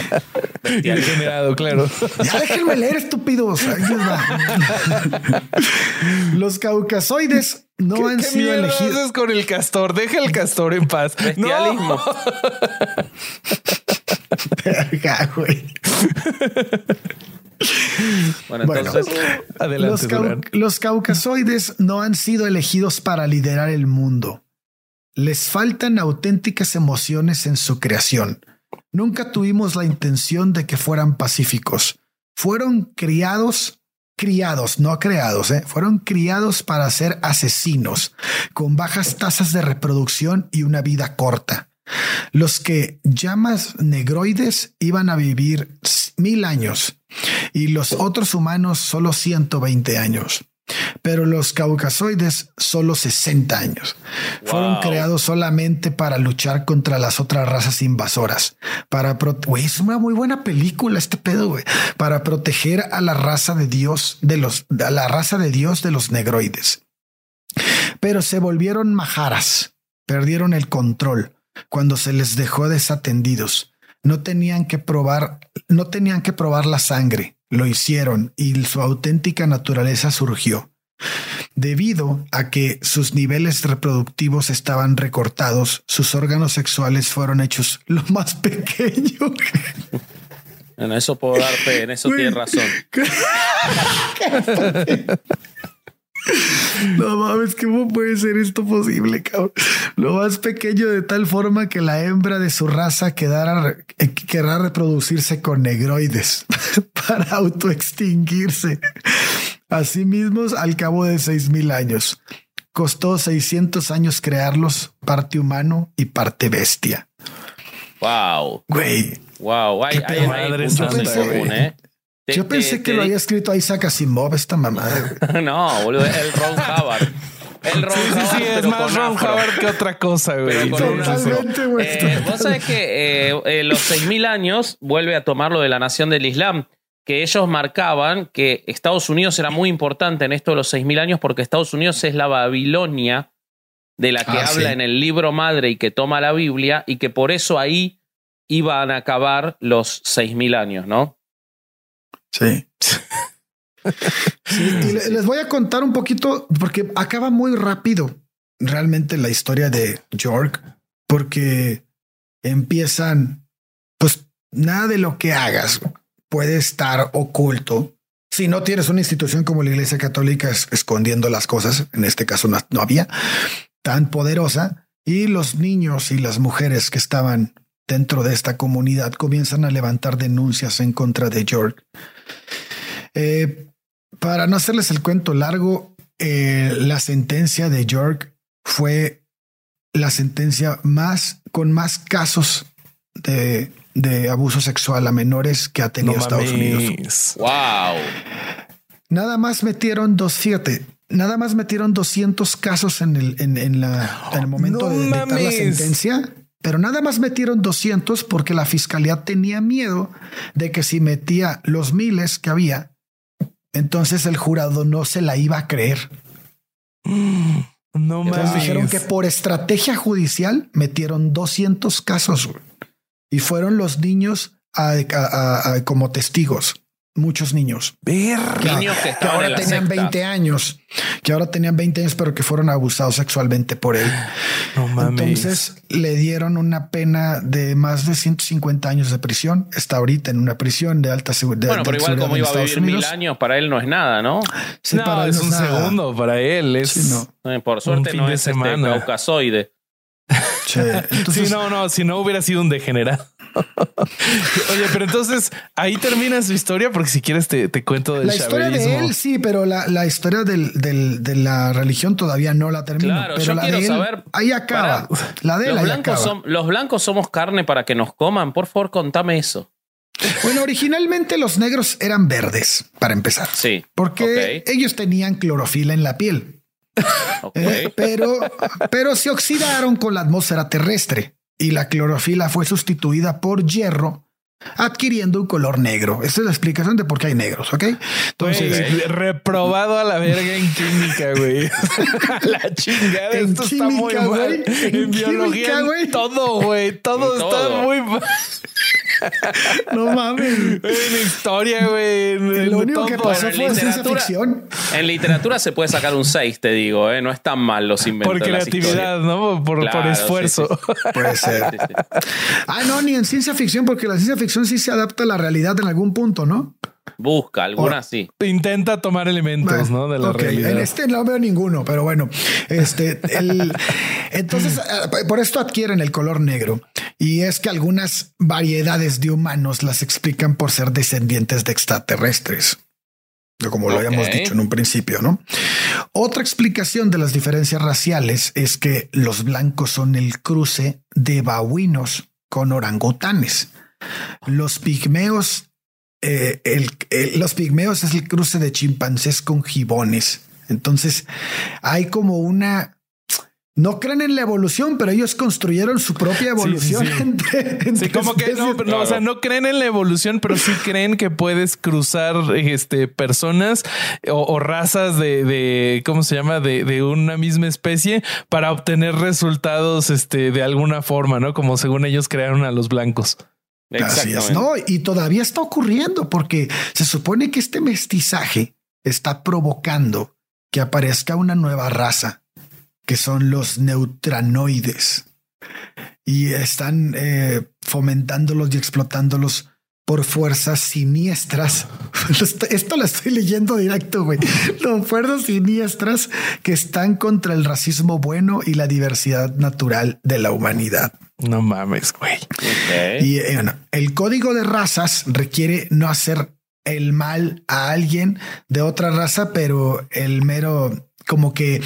Y degenerado, claro. Ya déjenme leer, estúpidos. Los caucasoides no han ¿Qué sido elegidos. haces con el castor? Deja el castor en paz. Bestialismo. No. Verga, güey. Bueno, Bueno. entonces. Adelante, Los, cau- Durán. los caucasoides no han sido elegidos para liderar el mundo. Les faltan auténticas emociones en su creación. Nunca tuvimos la intención de que fueran pacíficos. Fueron criados, criados, no creados, ¿eh? fueron criados para ser asesinos, con bajas tasas de reproducción y una vida corta. Los que llamas negroides iban a vivir mil años y los otros humanos solo 120 años. Pero los caucasoides solo 60 años. Fueron creados solamente para luchar contra las otras razas invasoras. Para Güey, es una muy buena película este pedo. Para proteger a la raza de Dios de los a la raza de Dios de los negroides. Pero se volvieron majaras, perdieron el control cuando se les dejó desatendidos. No tenían que probar, no tenían que probar la sangre. Lo hicieron y su auténtica naturaleza surgió. Debido a que sus niveles reproductivos estaban recortados, sus órganos sexuales fueron hechos lo más pequeño. En eso puedo dar fe, en eso tienes razón. No mames, ¿cómo puede ser esto posible, cabrón? Lo más pequeño de tal forma que la hembra de su raza quedara, eh, querrá reproducirse con negroides para autoextinguirse. Asimismo, al cabo de seis mil años. Costó 600 años crearlos, parte humano y parte bestia. Wow. Güey, Wow. Hay, Qué hay, hay puntos en común. ¿eh? Te- yo pensé te que lo había escrito Isaac Asimov, esta mamada. güey. No, boludo, el Ron Hubbard. El Ron Sí, sí, Hubbard, sí, es más Ron afro. Hubbard que otra cosa, güey. Totalmente, güey. Eh, Vos sabés que eh, eh, los 6.000 años vuelve a tomar lo de la nación del Islam, que ellos marcaban que Estados Unidos era muy importante en esto de los 6.000 años porque Estados Unidos es la Babilonia de la que Ah, habla sí. en el libro madre y que toma la Biblia y que por eso ahí iban a acabar los 6.000 años, ¿no? Sí. Sí, y le- les voy a contar un poquito porque acaba muy rápido realmente la historia de York, porque empiezan, pues nada de lo que hagas puede estar oculto. Si no tienes una institución como la Iglesia Católica es- escondiendo las cosas, en este caso no, no había, tan poderosa, y los niños y las mujeres que estaban dentro de esta comunidad comienzan a levantar denuncias en contra de York. Eh, para no hacerles el cuento largo, eh, la sentencia de York fue la sentencia más con más casos de, de abuso sexual a menores que ha tenido No Estados Unidos. ¡Wow! Nada más metieron dos, fíjate, nada más metieron 200 casos en el, en, en la, en el momento No de dictar la sentencia, pero nada más metieron 200 porque la fiscalía tenía miedo de que si metía los miles que había, entonces el jurado no se la iba a creer. No mames. dijeron que por estrategia judicial metieron 200 casos y fueron los niños a- a- a- como testigos, muchos niños. Verga. Niños que ahora tenían secta. 20 años, que ahora tenían 20 años, pero que fueron abusados sexualmente por él. No mames. Entonces le dieron una pena de más de 150 años de prisión. Está ahorita en una prisión de alta seguridad. Bueno, pero igual como iba a vivir mil años, para él no es nada, ¿no? Sí, no, para él es no un nada. segundo para él. Es Sí, no. Por suerte no es este semana. caucasoide. Entonces, sí, no, no, si no hubiera sido un degenerado. Oye, pero entonces ahí termina su historia, porque si quieres te, te cuento del la historia de él, sí, pero la, la historia del, del- de la religión todavía no la termino. Claro, pero yo la quiero de él, saber- Ahí acaba. La de él Los ahí blancos, acaba. los blancos somos carne para que nos coman. Por favor, contame eso. Bueno, originalmente los negros eran verdes, para empezar. Sí. Porque ellos tenían clorofila en la piel. ¿eh? Pero, pero se oxidaron con la atmósfera terrestre y la clorofila fue sustituida por hierro, adquiriendo un color negro. Esa es la explicación de por qué hay negros, ¿ok? Entonces, reprobado a la verga en química, güey. A la chingada. En Esto está muy química, mal. güey. En, En biología, química, güey. todo, güey. Todo está muy mal. no mames. En historia, güey. Lo único que pasó fue ciencia ficción. En literatura se puede sacar un 6, te digo, ¿eh? No es tan mal los inventos. Por creatividad, ¿no? Por, Claro, por esfuerzo. sí, Puede ser. sí. Ah, no, ni en ciencia ficción, porque la ciencia ficción sí se adapta a la realidad en algún punto, ¿no? Busca, algunas sí. Intenta tomar elementos, ¿no? De la realidad. En este no veo ninguno, pero bueno, este, el- entonces eh, por esto adquieren el color negro y es que algunas variedades de humanos las explican por ser descendientes de extraterrestres. Como lo habíamos dicho en un principio, ¿no? Otra explicación de las diferencias raciales es que los blancos son el cruce de babuinos con orangutanes. Los pigmeos eh, el- el- los pigmeos es el cruce de chimpancés con gibones. Entonces hay como una. No creen en la evolución, pero ellos construyeron su propia evolución. sí, sí. entre- entre Sí, como que no, o sea, no creen en la evolución, pero sí creen que puedes cruzar este personas o, o razas de, de cómo se llama de, de una misma especie para obtener resultados este de alguna forma, no como según ellos crearon a los blancos. Así es, no, y todavía está ocurriendo porque se supone que este mestizaje está provocando que aparezca una nueva raza que son los neutranoides. Y están eh, fomentándolos y explotándolos por fuerzas siniestras. Esto lo estoy leyendo directo, güey. Los fuerzas siniestras que están contra el racismo bueno y la diversidad natural de la humanidad. No mames, güey. Y eh, bueno, el código de razas requiere no hacer el mal a alguien de otra raza, pero el mero como que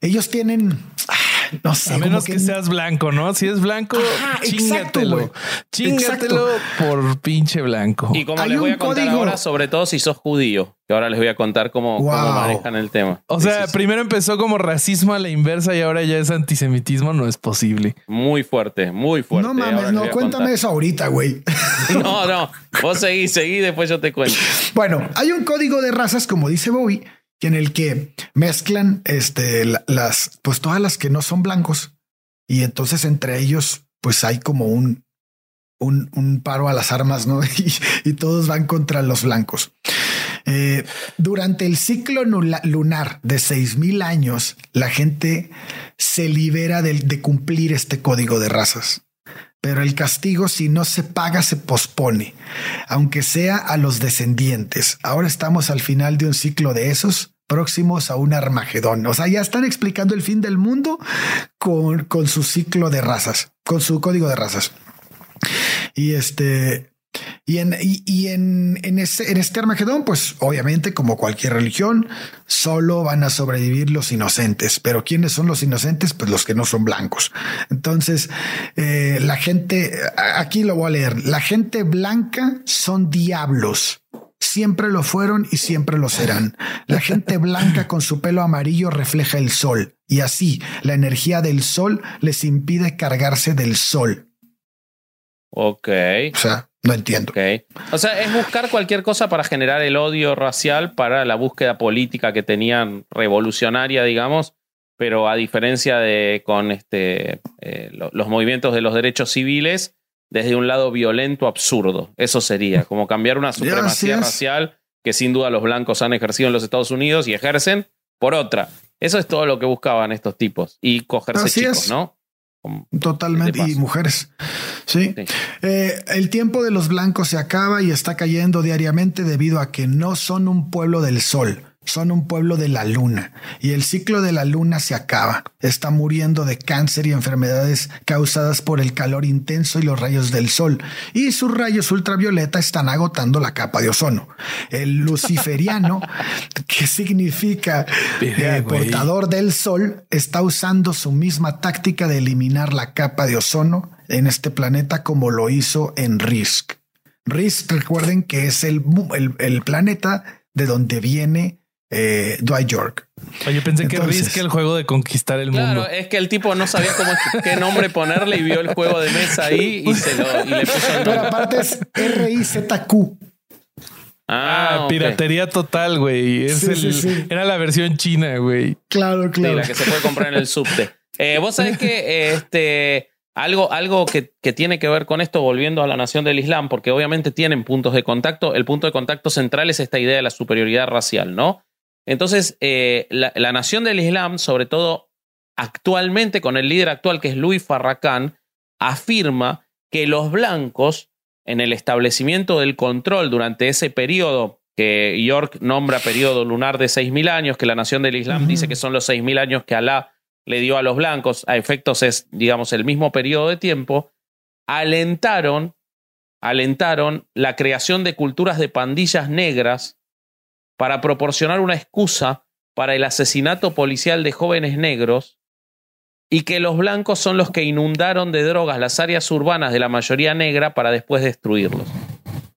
ellos tienen no sé. A menos que, seas blanco, ¿no? Si es blanco, chingatelo. Chingatelo por pinche blanco. Y como les voy a contar ahora, sobre todo si sos judío, que ahora les voy a contar cómo, manejan el tema. O sea, primero empezó como racismo a la inversa y ahora ya es antisemitismo, no es posible. Muy fuerte, muy fuerte. No mames, no, cuéntame eso ahorita, güey. No, no, vos seguí, seguí, después yo te cuento. Bueno, hay un código de razas, como dice Bobby, en el que mezclan este, las, pues todas las que no son blancos y entonces entre ellos pues hay como un, un, paro a las armas, ¿no? Y, todos van contra los blancos. Eh, durante el ciclo lunar de seis mil años, la gente se libera de cumplir este código de razas pero el castigo si no se paga se pospone, aunque sea a los descendientes. Ahora estamos al final de un ciclo de esos próximos a un Armagedón. O sea, ya están explicando el fin del mundo con, con su ciclo de razas, con su código de razas. Y este, y en, y, en, en, este Armagedón, pues obviamente, como cualquier religión, solo van a sobrevivir los inocentes. Pero ¿quiénes son los inocentes? Pues los que no son blancos. Entonces, eh, la gente, aquí lo voy a leer, la gente blanca son diablos siempre lo fueron y siempre lo serán. La gente blanca con su pelo amarillo refleja el sol y así la energía del sol les impide cargarse del sol. Ok. O sea, no entiendo. Okay. O sea, es buscar cualquier cosa para generar el odio racial para la búsqueda política que tenían revolucionaria, digamos, pero a diferencia de con este, eh, los movimientos de los derechos civiles, desde un lado violento, absurdo. Eso sería, como cambiar una supremacía racial que sin duda los blancos han ejercido en los Estados Unidos y ejercen por otra. Eso es todo lo que buscaban estos tipos. Y cogerse chicos, ¿no? Totalmente. Y mujeres. Sí. Eh, el tiempo de los blancos se acaba y está cayendo diariamente debido a que no son un pueblo del sol son un pueblo de la luna y el ciclo de la luna se acaba. Está muriendo de cáncer y enfermedades causadas por el calor intenso y los rayos del sol y sus rayos ultravioleta están agotando la capa de ozono. El luciferiano, que significa eh, portador del sol, está usando su misma táctica de eliminar la capa de ozono en este planeta como lo hizo en Risk. Risk, recuerden que es el, el planeta de donde viene eh, Dwight York. Oye, pensé que Risk el juego de conquistar el mundo. Claro, es que el tipo no sabía cómo qué nombre ponerle y vio el juego de mesa ahí y se lo y le puso el Pero aparte es R-I-Z-Q. Ah, ah piratería total, güey. Era la versión china, güey. Claro, claro. la que se puede comprar en el subte. Eh, Vos sabés que este algo, algo que, que, tiene que ver con esto, volviendo a la nación del Islam, porque obviamente tienen puntos de contacto. El punto de contacto central es esta idea de la superioridad racial, ¿no? Entonces, eh, la, nación del Islam, sobre todo actualmente con el líder actual que es Louis Farrakhan, afirma que los blancos, en el establecimiento del control durante ese periodo que York nombra periodo lunar de 6.000 años, que la nación del Islam dice que son los 6.000 años que Alá le dio a los blancos, a efectos es, digamos, el mismo periodo de tiempo, alentaron, alentaron la creación de culturas de pandillas negras para proporcionar una excusa para el asesinato policial de jóvenes negros y que los blancos son los que inundaron de drogas las áreas urbanas de la mayoría negra para después destruirlos.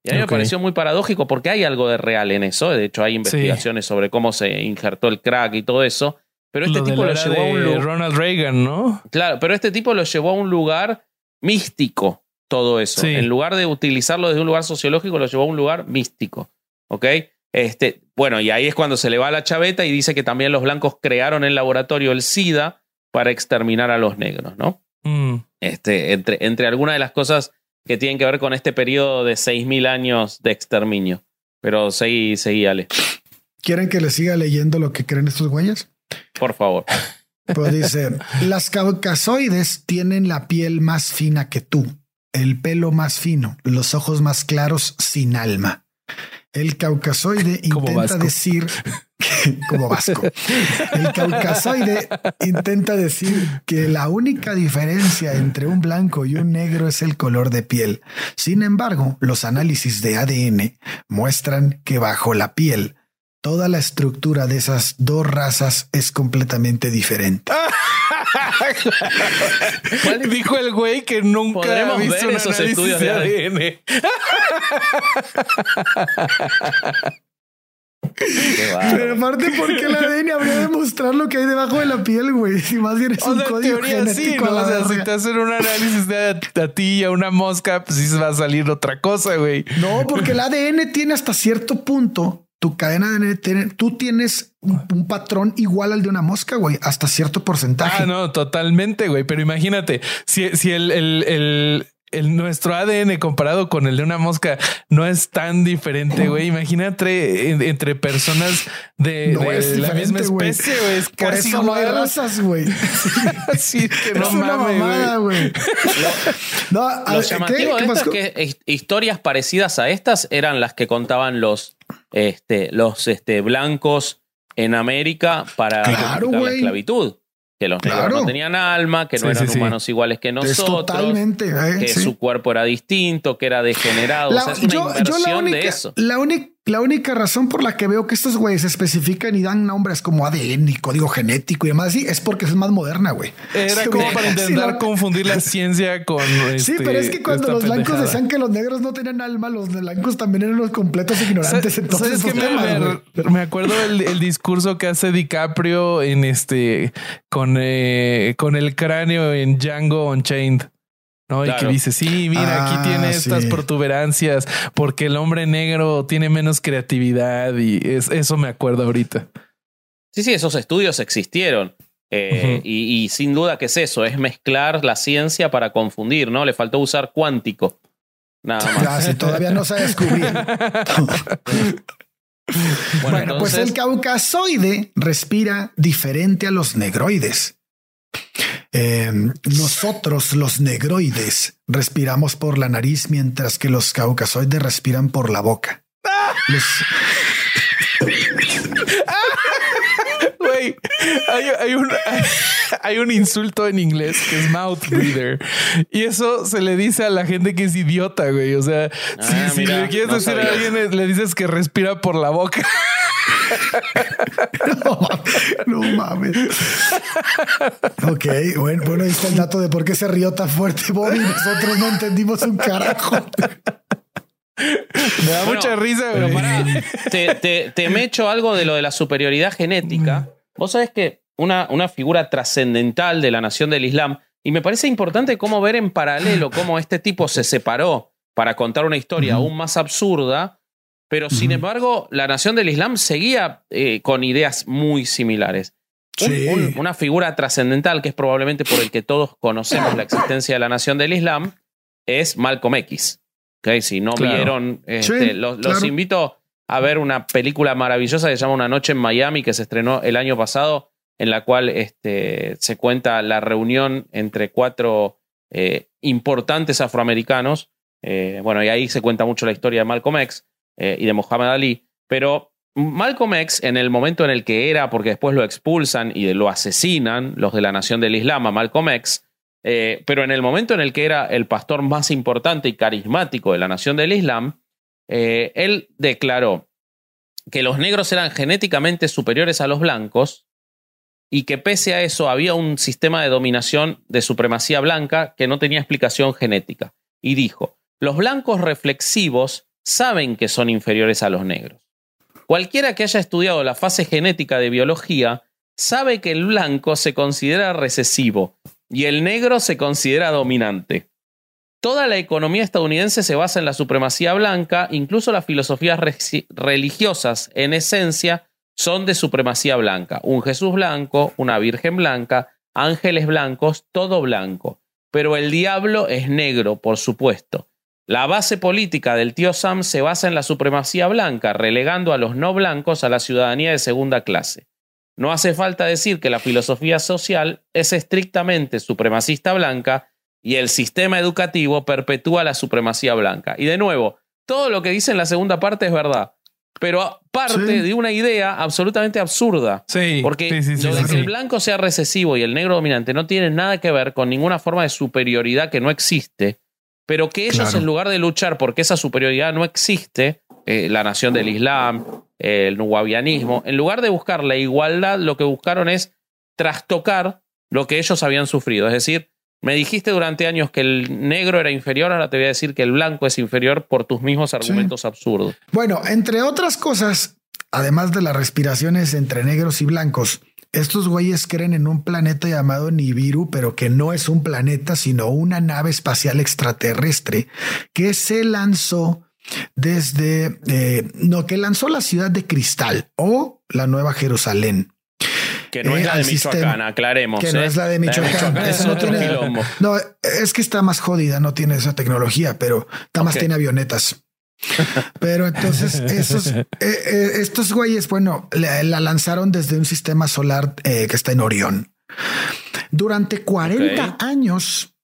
Y a mí me pareció muy paradójico porque hay algo de real en eso. De hecho, hay investigaciones sobre cómo se injertó el crack y todo eso. Pero este tipo lo llevó a un lugar. Ronald Reagan, ¿no? Claro, pero este tipo lo llevó a un lugar místico, todo eso. En lugar de utilizarlo desde un lugar sociológico, lo llevó a un lugar místico. ¿Ok? Este, bueno, y ahí es cuando se le va la chaveta y dice que también los blancos crearon en laboratorio el SIDA para exterminar a los negros, ¿no? Mm. Este, entre, entre algunas de las cosas que tienen que ver con este periodo de 6.000 años de exterminio. Pero seguí, seguí, Ale. ¿Quieren que les siga leyendo lo que creen estos güeyes? Por favor. Pues dice, las caucasoides tienen la piel más fina que tú, el pelo más fino, los ojos más claros, sin alma. El caucasoide intenta decir que, como vasco, el caucasoide intenta decir que la única diferencia entre un blanco y un negro es el color de piel. Sin embargo, los análisis de ADN muestran que bajo la piel toda la estructura de esas dos razas es completamente diferente. Dijo el güey que nunca ha visto esos estudios de ADN. Pero aparte, ¿por qué el ADN habría de mostrar lo que hay debajo de la piel, güey? Si más bien es un código genético. Sí, ¿no? O sea, si te hacen un análisis de a ti y a una mosca, pues sí se va a salir otra cosa, güey. No, porque el ADN tiene hasta cierto punto tu cadena de ADN, tú tienes un, patrón igual al de una mosca, güey, hasta cierto porcentaje. Ah, no, totalmente, güey. Pero imagínate, si, si el, el, el el, nuestro ADN comparado con el de una mosca no es tan diferente, güey. Imagínate entre personas de, la misma especie, güey. Es Por casi eso no hay razas, güey. sí, que no es una mamada, güey. no, lo llamativo de esto es que historias parecidas a estas eran las que contaban los, este, los este, blancos en América para la esclavitud que los negros no tenían alma, que no eran humanos iguales que nosotros, totalmente, eh, que su cuerpo era distinto, que era degenerado. o sea, es una yo, inversión de eso. La única la única razón por la que veo que estos güeyes especifican y dan nombres como ADN y código genético y demás así es porque es más moderna, güey. Era como para intentar confundir la ciencia con. sí, pero es que cuando los blancos decían que los negros no tenían alma, los blancos también eran los completos ignorantes. Entonces, que me, acuerdo el, discurso que hace DiCaprio en este con, eh, con el cráneo en Django Unchained. ¿No? Y que dice, sí, mira, aquí ah, tiene estas protuberancias porque el hombre negro tiene menos creatividad y es, eso me acuerdo ahorita. Sí, sí, esos estudios existieron. Eh, y, sin duda que es eso, es mezclar la ciencia para confundir, ¿no? Le faltó usar cuántico. Nada más. todavía no se ha descubierto. bueno, pues el caucasoide respira diferente a los negroides. Eh, nosotros, los negroides, respiramos por la nariz, mientras que los caucasoides respiran por la boca. hay, un, hay, un, insulto en inglés que es mouth breather y eso se le dice a la gente que es idiota, güey. O sea, si, ah, le quieres decir a alguien, le dices que respira por la boca. no, mames. Ok, bueno, bueno, ahí está el dato de por qué se rió tan fuerte Bobby. Nosotros no entendimos un carajo. Me da mucha risa, pero te, te, te me echo algo de lo de la superioridad genética. Vos sabés que una, una figura trascendental de la nación del Islam, y me parece importante cómo ver en paralelo cómo este tipo se separó para contar una historia aún más absurda pero sin embargo, la nación del Islam seguía eh, con ideas muy similares. una figura trascendental que es probablemente por el que todos conocemos la existencia de la nación del Islam es Malcolm X. ¿Okay? Si no vieron, este, los, invito a ver una película maravillosa que se llama Una noche en Miami que se estrenó el año pasado, en la cual este, se cuenta la reunión entre cuatro eh, importantes afroamericanos. Eh, bueno, y ahí se cuenta mucho la historia de Malcolm X. Eh, y de Muhammad Ali, pero Malcolm X, en el momento en el que era, porque después lo expulsan y lo asesinan los de la Nación del Islam a Malcolm X, eh, pero en el momento en el que era el pastor más importante y carismático de la Nación del Islam, eh, él declaró que los negros eran genéticamente superiores a los blancos y que pese a eso había un sistema de dominación de supremacía blanca que no tenía explicación genética. Y dijo, los blancos reflexivos saben que son inferiores a los negros. Cualquiera que haya estudiado la fase genética de biología sabe que el blanco se considera recesivo y el negro se considera dominante. Toda la economía estadounidense se basa en la supremacía blanca, incluso las filosofías religiosas, en esencia, son de supremacía blanca. Un Jesús blanco, una Virgen blanca, ángeles blancos, todo blanco. Pero el diablo es negro, por supuesto. La base política del tío Sam se basa en la supremacía blanca, relegando a los no blancos a la ciudadanía de segunda clase. No hace falta decir que la filosofía social es estrictamente supremacista blanca y el sistema educativo perpetúa la supremacía blanca. Y de nuevo, todo lo que dice en la segunda parte es verdad, pero parte Sí. de una idea absolutamente absurda. Sí. Porque sí, sí, sí, lo de que el blanco sea recesivo y el negro dominante no tiene nada que ver con ninguna forma de superioridad que no existe, pero que ellos Claro. en lugar de luchar porque esa superioridad no existe, eh, la nación del Islam, eh, el nuwabianismo, en lugar de buscar la igualdad, lo que buscaron es trastocar lo que ellos habían sufrido. Es decir, me dijiste durante años que el negro era inferior, ahora te voy a decir que el blanco es inferior por tus mismos argumentos absurdos. Bueno, entre otras cosas, además de las respiraciones entre negros y blancos, estos güeyes creen en un planeta llamado Nibiru, pero que no es un planeta, sino una nave espacial extraterrestre que se lanzó desde, eh, no, que lanzó la ciudad de Cristal o la Nueva Jerusalén. Que no Eh, es la de al sistema- Michoacán, aclaremos. Que no ¿eh? es la de Michoacán. es no otro tiene- quilombo. No, es que está más jodida, no tiene esa tecnología, pero nada más tiene avionetas. Pero entonces esos, eh, eh, estos güeyes, bueno, la, la lanzaron desde un sistema solar eh, que está en Orión. Durante 40 Ok. años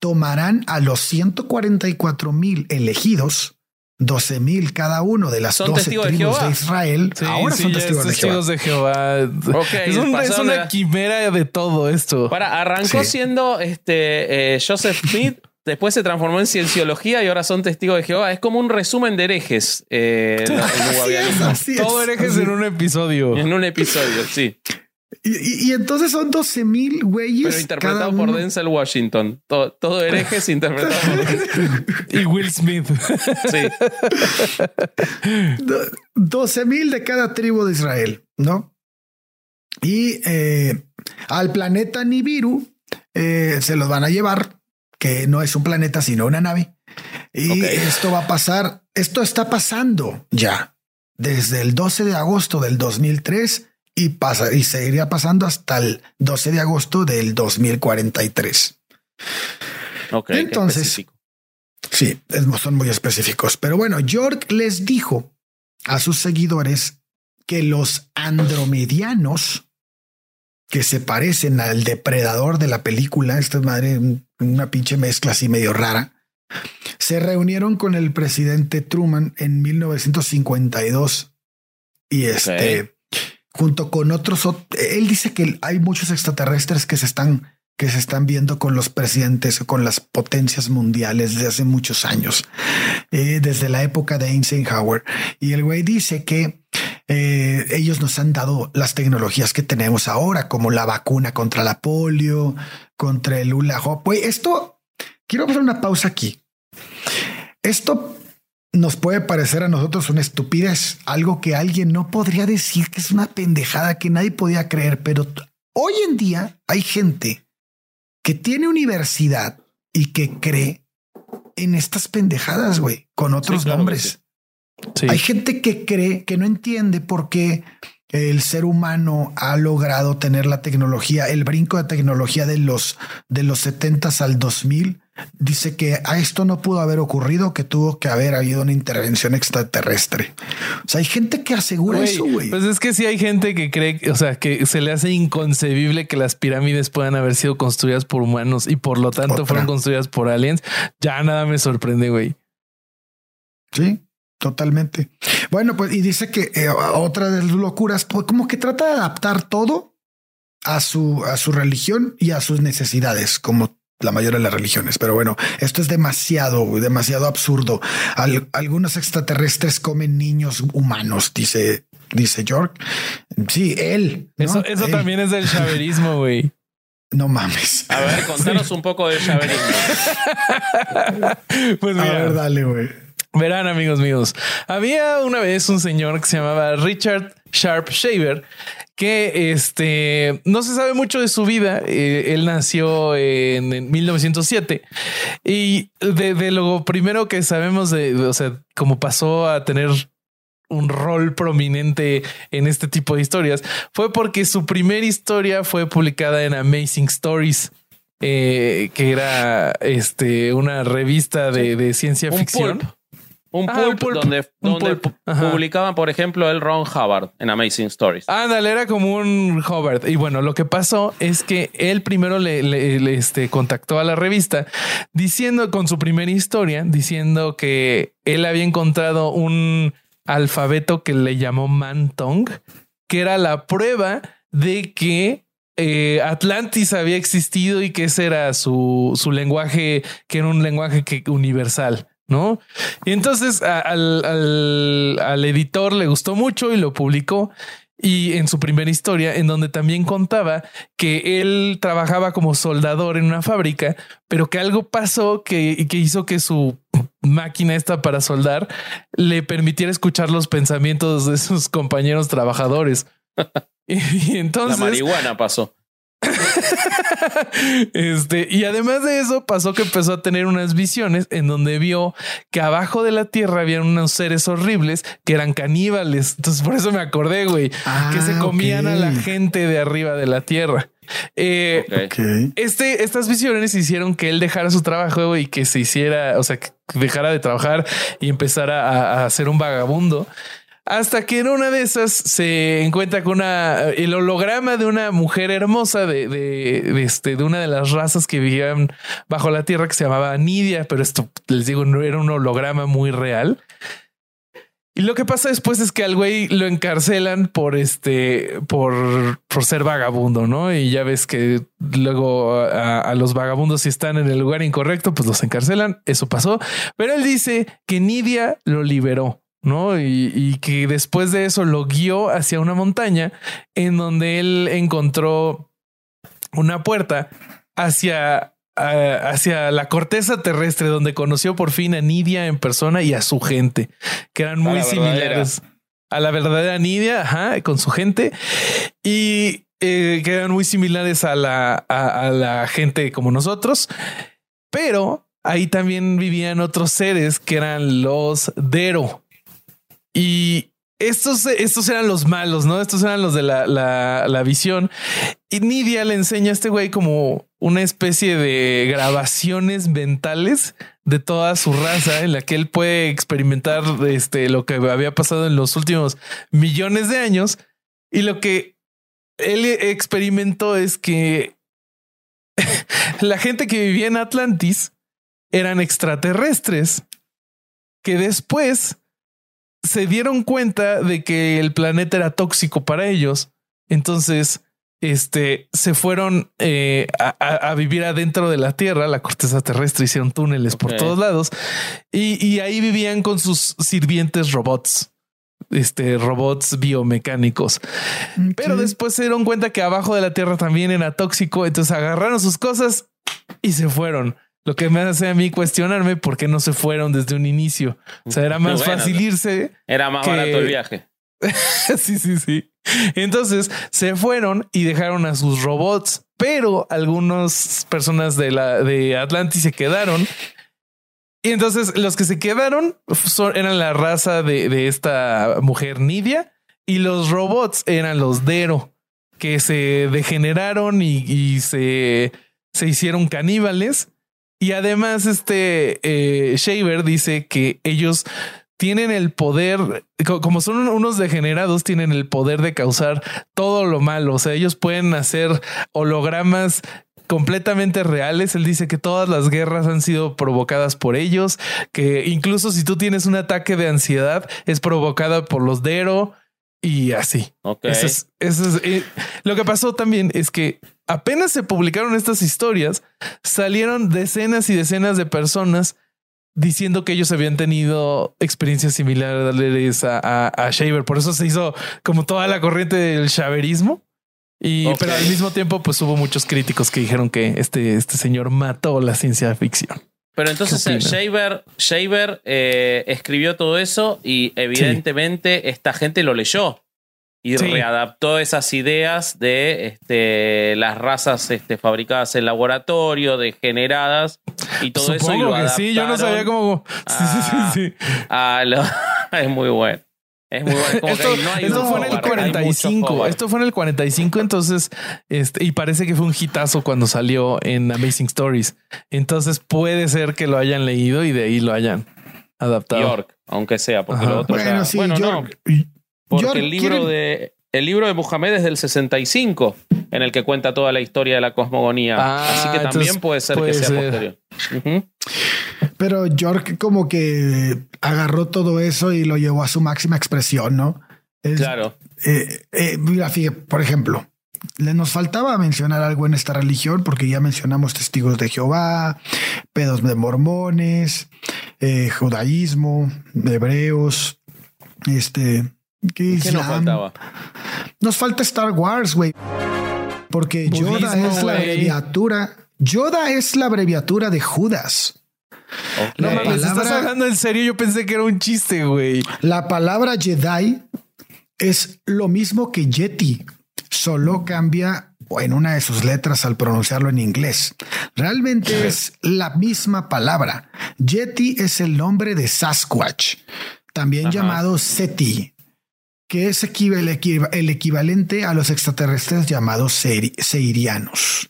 tomarán a los 144 mil elegidos, 12 mil cada uno de las ¿Son 12 testigos de tribus de, Jehová? Israel. Sí, Ahora sí, son testigos, es de Jehová. de Jehová. Ok, es, un- es pasaron una de- quimera de todo esto. Para, arrancó Sí. siendo este, eh, Joseph Smith, después se transformó en cienciología y ahora son testigos de Jehová. Es como un resumen de herejes eh, Así es, así todo herejes en un episodio. En un episodio, sí. Y, y- y entonces son 12 mil güeyes. Pero interpretado cada por uno. Denzel Washington. Todo, todo herejes interpretado por Y Will Smith. Sí. Do- 12 mil de cada tribu de Israel, ¿no? Y eh, al planeta Nibiru eh, se los van a llevar, que no es un planeta, sino una nave. Y esto va a pasar, esto está pasando ya desde el 12 de agosto del 2003 y pasa y seguiría pasando hasta el 12 de agosto del 2043. Ok. Entonces-. Sí, es- son muy específicos. Pero bueno, York les dijo a sus seguidores que los andromedianos, que se parecen al depredador de la película, esta es madre, un- una pinche mezcla así medio rara, se reunieron con el presidente Truman en 1952 y este, junto con otros, ot- él dice que hay muchos extraterrestres que se están que se están viendo con los presidentes con las potencias mundiales de hace muchos años, eh, desde la época de Eisenhower. Y el güey dice que eh, ellos nos han dado las tecnologías que tenemos ahora, como la vacuna contra la polio, contra el hula hoop. Güey, esto quiero hacer una pausa aquí. Esto nos puede parecer a nosotros una estupidez, algo que alguien no podría decir que es una pendejada que nadie podía creer, pero hoy en día hay gente que tiene universidad y que cree en estas pendejadas, güey, con otros claro nombres. Sí. Hay gente que cree que no entiende por qué el ser humano ha logrado tener la tecnología, el brinco de tecnología de los de los 70 al 2000. Dice que a esto no pudo haber ocurrido, que tuvo que haber habido una intervención extraterrestre. O sea, hay gente que asegura eso, güey. Pues es que sí hay gente que cree, o sea, que se le hace inconcebible que las pirámides puedan haber sido construidas por humanos y por lo tanto Otra. fueron construidas por aliens. Ya nada me sorprende, güey. Sí, totalmente. Bueno, pues y dice que eh, otra de las locuras, pues como que trata de adaptar todo a su a su religión y a sus necesidades, como la mayoría de las religiones. Pero bueno, esto es demasiado, demasiado absurdo. Al- algunos extraterrestres comen niños humanos, dice dice York. Sí, él. ¿no? Eso, eso Él. también es del chaverismo, güey. No mames. A ver, contanos un poco del chaverismo. Pues A mira, ver, dale, güey. Verán, amigos míos, había una vez un señor que se llamaba Richard Sharp Shaver que este no se sabe mucho de su vida. Eh, él nació en, en 1907 y de, de lo primero que sabemos de, de- o sea, cómo pasó a tener un rol prominente en este tipo de historias fue porque su primera historia fue publicada en Amazing Stories. eh, que era este una revista de, de ciencia ficción. pulp. Un Ajá, pulp, donde, un donde pulp. publicaban, por ejemplo, el Ron Hubbard en Amazing Stories. Ándale, era como un Hobart. Y bueno, lo que pasó es que él primero le, le- le, este, contactó a la revista diciendo con su primera historia, diciendo que él había encontrado un alfabeto que le llamó Mantong, que era la prueba de que eh, Atlantis había existido y que ese era su, su lenguaje, que era un lenguaje que, universal. ¿No? Y entonces a- al, al- al editor le gustó mucho y lo publicó. Y en su primera historia, en donde también contaba que él trabajaba como soldador en una fábrica, pero que algo pasó que, que hizo que su máquina esta para soldar le permitiera escuchar los pensamientos de sus compañeros trabajadores. y, y La entonces marihuana pasó. este, y además de eso, pasó que empezó a tener unas visiones en donde vio que abajo de la tierra había unos seres horribles que eran caníbales. Entonces, por eso me acordé, güey, que se Ah, comían a la gente de arriba de la tierra. Eh, este, estas visiones hicieron que él dejara su trabajo y que se hiciera, o sea, que dejara de trabajar y empezara a, a ser un vagabundo. Hasta que en una de esas se encuentra con una, el holograma de una mujer hermosa de, de, este, de una de las razas que vivían bajo la tierra que se llamaba Nidia, pero esto les digo, no era un holograma muy real. Y lo que pasa después es que al güey lo encarcelan por este, por, por ser vagabundo, ¿no? Y ya ves que luego a los vagabundos si están en el lugar incorrecto, pues los encarcelan. Eso pasó. Pero él dice que Nidia lo liberó. ¿No? Y, y que después de eso lo guió hacia una montaña en donde él encontró una puerta hacia, hacia la corteza terrestre, donde conoció por fin a Nidia en persona y a su gente, que eran muy la similares a la verdadera Nidia, ajá, con su gente y eh, que eran muy similares a la, a, a la gente como nosotros, pero ahí también vivían otros seres que eran los Dero. Y estos, estos eran los malos, ¿no? Estos eran los de la, la, la visión. Y Nidia le enseña a este güey como una especie de grabaciones mentales de toda su raza en la que él puede experimentar este, lo que había pasado en los últimos millones de años. Y lo que él experimentó es que la gente que vivía en Atlantis eran extraterrestres que después se dieron cuenta de que el planeta era tóxico para ellos. Entonces, este, se fueron eh, a, vivir adentro de la Tierra, la corteza terrestre, hicieron túneles por todos lados y, y ahí vivían con sus sirvientes robots, este, robots biomecánicos. Pero después se dieron cuenta que abajo de la Tierra también era tóxico, entonces agarraron sus cosas y se fueron. Lo que me hace a mí cuestionarme por qué no se fueron desde un inicio. O sea, era más Bueno, fácil irse Era más que- barato el viaje. sí, sí, sí. Entonces se fueron y dejaron a sus robots, pero algunas personas de la de Atlantis se quedaron. Y entonces los que se quedaron son- eran la raza de, de esta mujer Nidia y los robots eran los Dero que se degeneraron y, y se, se hicieron caníbales. Y además, este eh, Shaver dice que ellos tienen el poder, co- como son unos degenerados, tienen el poder de causar todo lo malo. O sea, ellos pueden hacer hologramas completamente reales. Él dice que todas las guerras han sido provocadas por ellos, que incluso si tú tienes un ataque de ansiedad es provocada por los Dero y así. Ok. Eso es, eso es, eh, lo que pasó también es que apenas se publicaron estas historias, salieron decenas y decenas de personas diciendo que ellos habían tenido experiencias similares a, a, a Shaver. Por eso se hizo como toda la corriente del shaverismo. Y pero al mismo tiempo, pues hubo muchos críticos que dijeron que este, este señor mató la ciencia ficción. Pero entonces ¿Qué eh? Shaver, Shaver eh, escribió todo eso y evidentemente esta gente lo leyó y Sí. readaptó esas ideas de este, las razas este, fabricadas en laboratorio, degeneradas y todo eso. Y Supongo lo que sí, yo no sabía cómo. Sí, sí, sí, sí. a lo- es muy bueno. Es muy bueno. Como Esto, no hay fue en el Howard, hay mucho 45. Howard. Esto fue en el 45. Entonces, este, y parece que fue un hitazo cuando salió en Amazing Stories. Entonces puede ser que lo hayan leído y de ahí lo hayan Adaptado. York, aunque sea, porque Ajá. lo otro Bueno, sí, bueno, no, York, porque York el libro quiere- de el libro de Muhammad es del 65, en el que cuenta toda la historia de la cosmogonía. Ah, Así que también entonces puede ser puede que sea ser. posterior. Pero York como que agarró todo eso y lo llevó a su máxima expresión, ¿no? Es- Claro. eh, eh, mira, fíjate, por ejemplo, le nos faltaba mencionar algo en esta religión porque ya mencionamos testigos de Jehová, pedos de mormones, eh, judaísmo, hebreos, este, ¿qué ¿Qué nos faltaba? Nos falta Star Wars, güey. Porque Yoda Budismo, es la abreviatura. Yoda es la abreviatura de Judas. Ok. No ¿estás palabra- hablando en serio? Yo pensé que era un chiste, güey. La palabra Jedi es lo mismo que Yeti, solo cambia en una de sus letras al pronunciarlo en inglés. Realmente es la misma palabra. Yeti es el nombre de Sasquatch, también Ajá. llamado Seti, que es el, equiva- el equivalente a los extraterrestres llamados seiri- seirianos.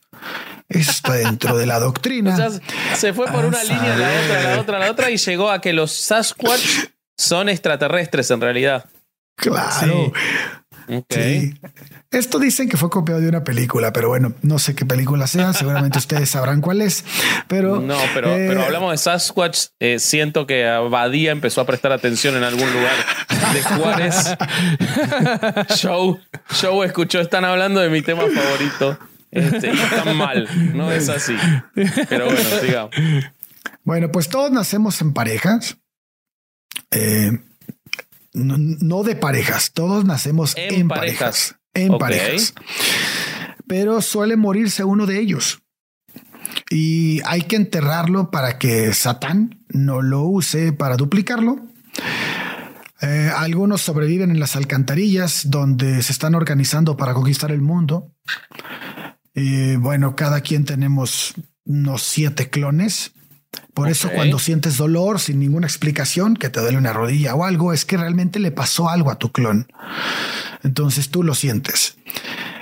Esto dentro de la doctrina. O sea, se fue por A una línea, la otra, la saber. otra, la otra, y llegó a que los Sasquatch son extraterrestres en realidad. claro. Sí. Esto dicen que fue copiado de una película, pero bueno, no sé qué película sea. Seguramente ustedes sabrán cuál es. Pero No, pero, eh, pero hablamos de Sasquatch. eh, siento que Abadía empezó a prestar atención en algún lugar de Juárez. Show, Show escuchó, están hablando de mi tema favorito. Este, y están mal, no es así. Pero bueno, sigamos. Bueno, pues todos nacemos en parejas. Eh, no, no de parejas, todos nacemos En en, parejas. parejas. En parejas. Pero suele morirse uno de ellos. Y hay que enterrarlo para que Satán no lo use para duplicarlo. Eh, algunos sobreviven en las alcantarillas donde se están organizando para conquistar el mundo. Y bueno, cada quien tenemos unos siete clones. Por eso cuando sientes dolor sin ninguna explicación, que te duele una rodilla o algo, es que realmente le pasó algo a tu clon. Entonces tú lo sientes.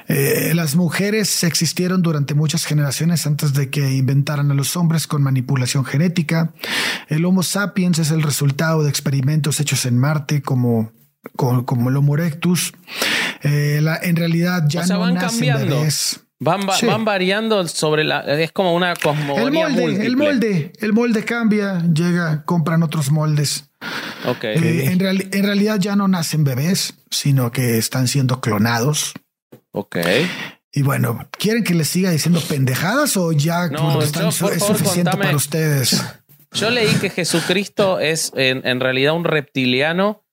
Eh, las mujeres existieron durante muchas generaciones antes de que inventaran a los hombres con manipulación genética. El Homo sapiens es el resultado de experimentos hechos en Marte como, como, como el Homo erectus. Eh, la- en realidad ya O sea, no van nacen cambiando. bebés. Van, va- Sí. van variando sobre la. Es como una El cosmogonía molde, múltiple. el molde, el molde cambia, llega, compran otros moldes. Ok. Eh, en, real- en realidad ya no nacen bebés, sino que están siendo clonados. ok. Y bueno, ¿quieren que les siga diciendo pendejadas o ya No, están yo, es suficiente contame. para ustedes? Yo leí que Jesucristo es en, en realidad un reptiliano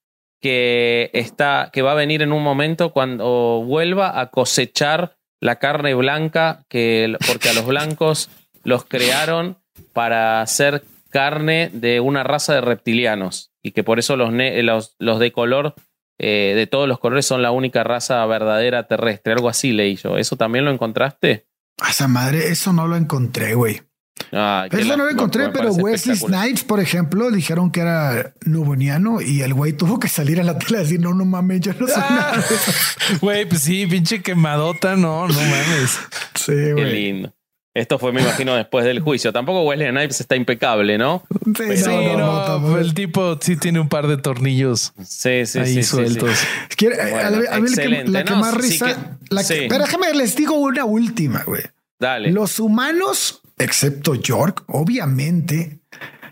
que está, que va a venir en un momento cuando vuelva a cosechar la carne blanca, que, porque a los blancos los crearon para hacer carne de una raza de reptilianos y que por eso los, ne- los, los de color, eh, de todos los colores, son la única raza verdadera terrestre. Algo así leí yo. ¿Eso también lo encontraste? A esa madre, eso no lo encontré, güey. Qué Eso no lo lástima, encontré, pero Wesley. Snipes, por ejemplo, dijeron que era nuboniano y el güey tuvo que salir a la tele a decir, no, no mames, yo no soy Ah. nada de eso". Güey, pues sí, pinche quemadota, no, no mames. Sí, Qué güey. lindo. Esto fue, me imagino, después del juicio. Tampoco Wesley Snipes está impecable, ¿no? Sí, Sí, no, no, no, no, tampoco. el tipo sí tiene un par de tornillos Sí, sí, ahí sí, sueltos. sí. A la- Bueno, a mí la que- la que No, más sí risa, que- la que- sí. pero déjame les digo una última, güey. Dale. Los humanos, excepto York, obviamente,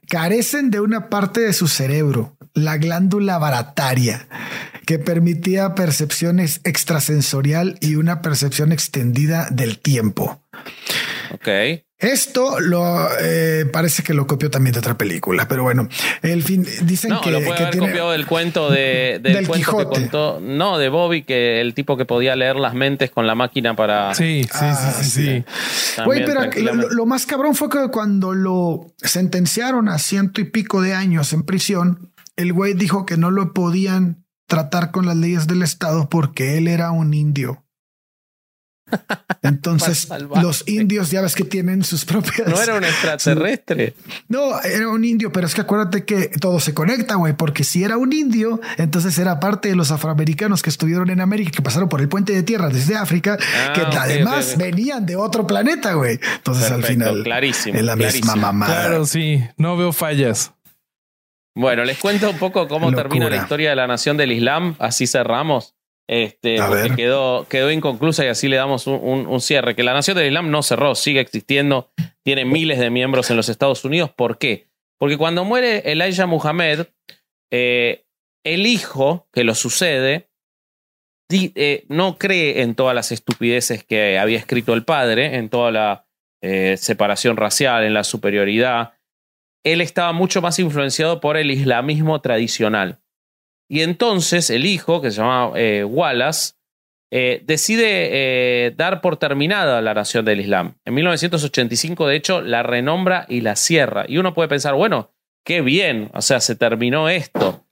carecen de una parte de su cerebro, la glándula barataria, que permitía percepciones extrasensorial y una percepción extendida del tiempo. Ok. Esto lo eh, parece que lo copió también de otra película, pero bueno, el fin dicen No, que, lo puede que haber tiene- copiado del cuento de, del, Del cuento Quijote. que contó. No, de Bobby, que el tipo que podía leer las mentes con la máquina para. Sí, sí, Ah, sí, sí, sí. también, Güey, pero lo, lo más cabrón fue que cuando lo sentenciaron a ciento y pico de años en prisión, el güey dijo que no lo podían tratar con las leyes del Estado porque él era un indio. Entonces, los indios ya ves que tienen sus propias. No era un extraterrestre. No, era un indio, pero es que acuérdate que todo se conecta, güey, porque si era un indio, entonces era parte de los afroamericanos que estuvieron en América, que pasaron por el puente de tierra desde África, Ah, que además venían de otro planeta, güey. Entonces al final clarísimo, es la misma mamada. Claro, sí, no veo fallas. Bueno, les cuento un poco cómo Locura. termina la historia de la nación del Islam, así cerramos. Este, A porque ver. quedó, quedó inconclusa y así le damos un, un- un cierre. Que la nación del Islam no cerró, sigue existiendo, tiene miles de miembros en los Estados Unidos. ¿Por qué? Porque cuando muere Elijah Muhammad, eh, el hijo que lo sucede di- eh, no cree en todas las estupideces que había escrito el padre, en toda la eh, separación racial, en la superioridad. Él estaba mucho más influenciado por el islamismo tradicional. Y entonces el hijo, que se llama eh, Wallace, eh, decide eh, dar por terminada la nación del Islam. En 1985, de hecho, la renombra y la cierra. Y uno puede pensar, bueno, qué bien, o sea, se terminó esto.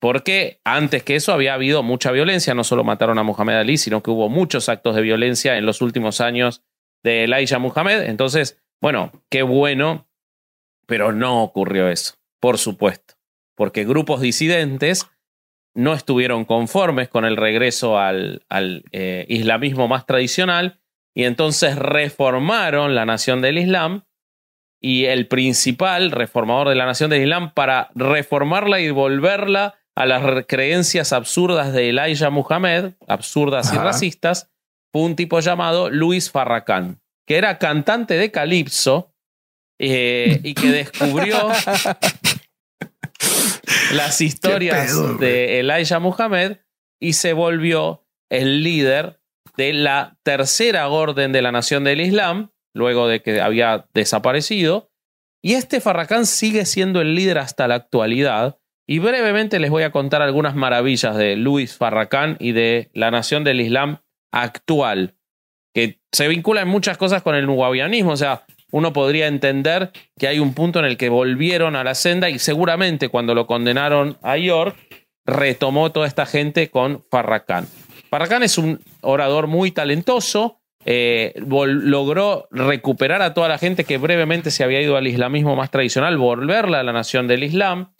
Porque antes que eso había habido mucha violencia, no solo mataron a Muhammad Ali, sino que hubo muchos actos de violencia en los últimos años de Elijah Muhammad. Entonces, bueno, qué bueno, pero no ocurrió eso, por supuesto, porque grupos disidentes no estuvieron conformes con el regreso al, al, eh, islamismo más tradicional y entonces reformaron la nación del Islam y el principal reformador de la nación del Islam para reformarla y volverla a las re- creencias absurdas de Elijah Muhammad, absurdas y racistas, fue un tipo llamado Luis Farrakhan, que era cantante de calipso eh, y que descubrió las historias pedo, de Elijah Muhammad y se volvió el líder de la tercera orden de la nación del Islam, luego de que había desaparecido. Y este Farrakhan sigue siendo el líder hasta la actualidad. Y brevemente les voy a contar algunas maravillas de Luis Farrakhan y de la nación del Islam actual, que se vincula en muchas cosas con el wahabianismo. O sea, uno podría entender que hay un punto en el que volvieron a la senda y seguramente cuando lo condenaron a York, retomó toda esta gente con Farrakhan. Farrakhan es un orador muy talentoso, eh, logró recuperar a toda la gente que brevemente se había ido al islamismo más tradicional, volverla a la nación del Islam.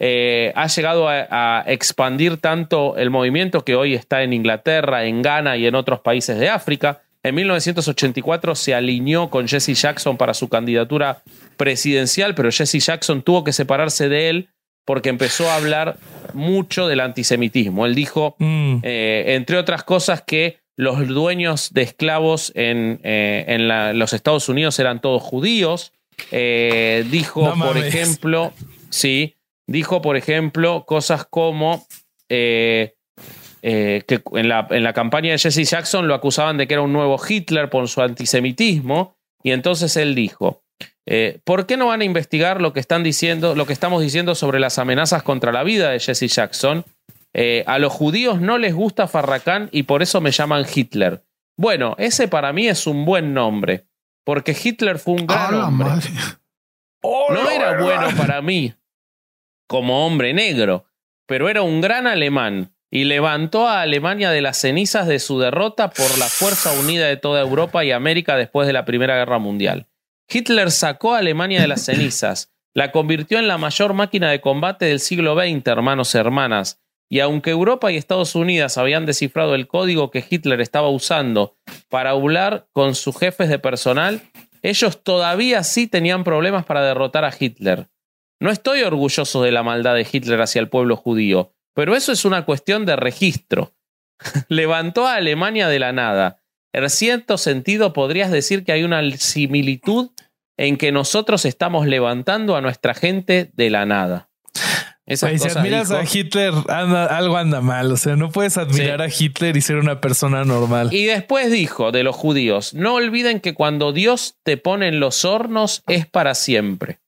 Eh, ha llegado a expandir tanto el movimiento que hoy está en Inglaterra, en Ghana y en otros países de África. En 1984 se alineó con Jesse Jackson para su candidatura presidencial, pero Jesse Jackson tuvo que separarse de él porque empezó a hablar mucho del antisemitismo. Él dijo, Mm. eh, entre otras cosas, que los dueños de esclavos en, eh, en la- los Estados Unidos eran todos judíos. Eh, dijo, No por ejemplo, sí, dijo, por ejemplo, cosas como eh, eh, que en la, en la campaña de Jesse Jackson lo acusaban de que era un nuevo Hitler por su antisemitismo. Y entonces él dijo: eh, ¿Por qué no van a investigar lo que están diciendo, lo que estamos diciendo sobre las amenazas contra la vida de Jesse Jackson? Eh, a los judíos no les gusta Farrakhan y por eso me llaman Hitler. Bueno, ese para mí es un buen nombre, porque Hitler fue un ¡A gran hombre. madre! No era bueno para mí como hombre negro, pero era un gran alemán y levantó a Alemania de las cenizas de su derrota por la fuerza unida de toda Europa y América después de la Primera Guerra Mundial. Hitler sacó a Alemania de las cenizas, la convirtió en la mayor máquina de combate del siglo XX, hermanos y hermanas, y aunque Europa y Estados Unidos habían descifrado el código que Hitler estaba usando para hablar con sus jefes de personal, ellos todavía sí tenían problemas para derrotar a Hitler. No estoy orgulloso de la maldad de Hitler hacia el pueblo judío, pero eso es una cuestión de registro. Levantó a Alemania de la nada. En cierto sentido, podrías decir que hay una similitud en que nosotros estamos levantando a nuestra gente de la nada. Esas Güey, si cosas admiras dijo. a Hitler, anda- algo anda mal. O sea, no puedes admirar a Hitler y ser una persona normal. Y después dijo de los judíos, no olviden que cuando Dios te pone en los hornos es para siempre.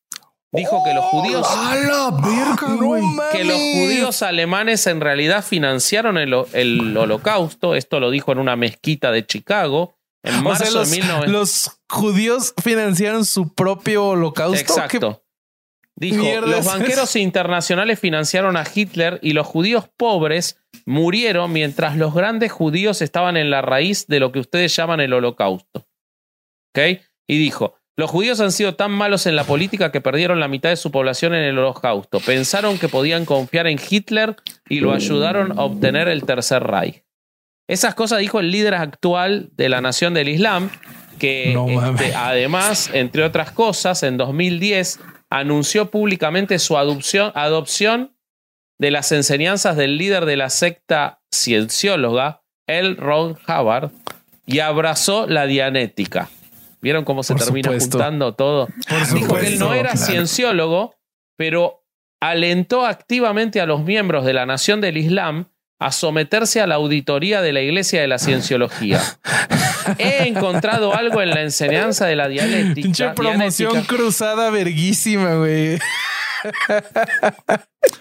Dijo que los judíos ¡A la verga, güey! que los judíos alemanes en realidad financiaron el, el holocausto. Esto lo dijo en una mezquita de Chicago en O marzo sea, los, de 1900. los judíos financiaron su propio holocausto. Exacto. Dijo, los es banqueros internacionales financiaron a Hitler y los judíos pobres murieron mientras los grandes judíos estaban en la raíz de lo que ustedes llaman el holocausto. ¿Ok? Y dijo, los judíos han sido tan malos en la política que perdieron la mitad de su población en el holocausto. Pensaron que podían confiar en Hitler y lo ayudaron a obtener el tercer Reich. Esas cosas dijo el líder actual de la nación del Islam, que No este, además, entre otras cosas, en 2010 anunció públicamente su adopción, adopción de las enseñanzas del líder de la secta ciencióloga, L. Ron Hubbard, y abrazó la dianética. ¿Vieron cómo se Por termina supuesto. juntando todo? Dijo que él no era claro. cienciólogo, pero alentó activamente a los miembros de la Nación del Islam a someterse a la auditoría de la Iglesia de la Cienciología. He encontrado algo en la enseñanza de la dialéctica. Pinche promoción dianética. cruzada verguísima, güey.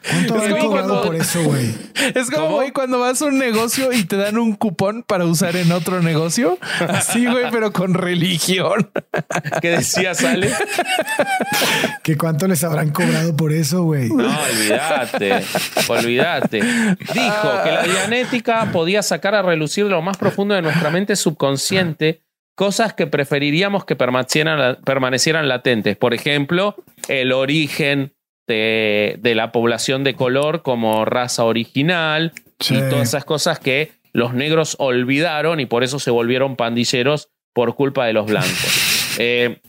¿Cuánto Es habrán como cobrado cuando- por eso, güey? Es como, güey, cuando vas a un negocio y te dan un cupón para usar en otro negocio. Así, güey, pero con religión. ¿Qué decía Sale? ¿Que cuánto les habrán cobrado por eso, güey? No, olvídate, olvídate. Dijo que la dianética podía sacar a relucir lo más profundo de nuestra mente subconsciente cosas que preferiríamos que permanecieran, permanecieran latentes. Por ejemplo, el origen de, de la población de color como raza original Sí. y todas esas cosas que los negros olvidaron y por eso se volvieron pandilleros por culpa de los blancos. Eh,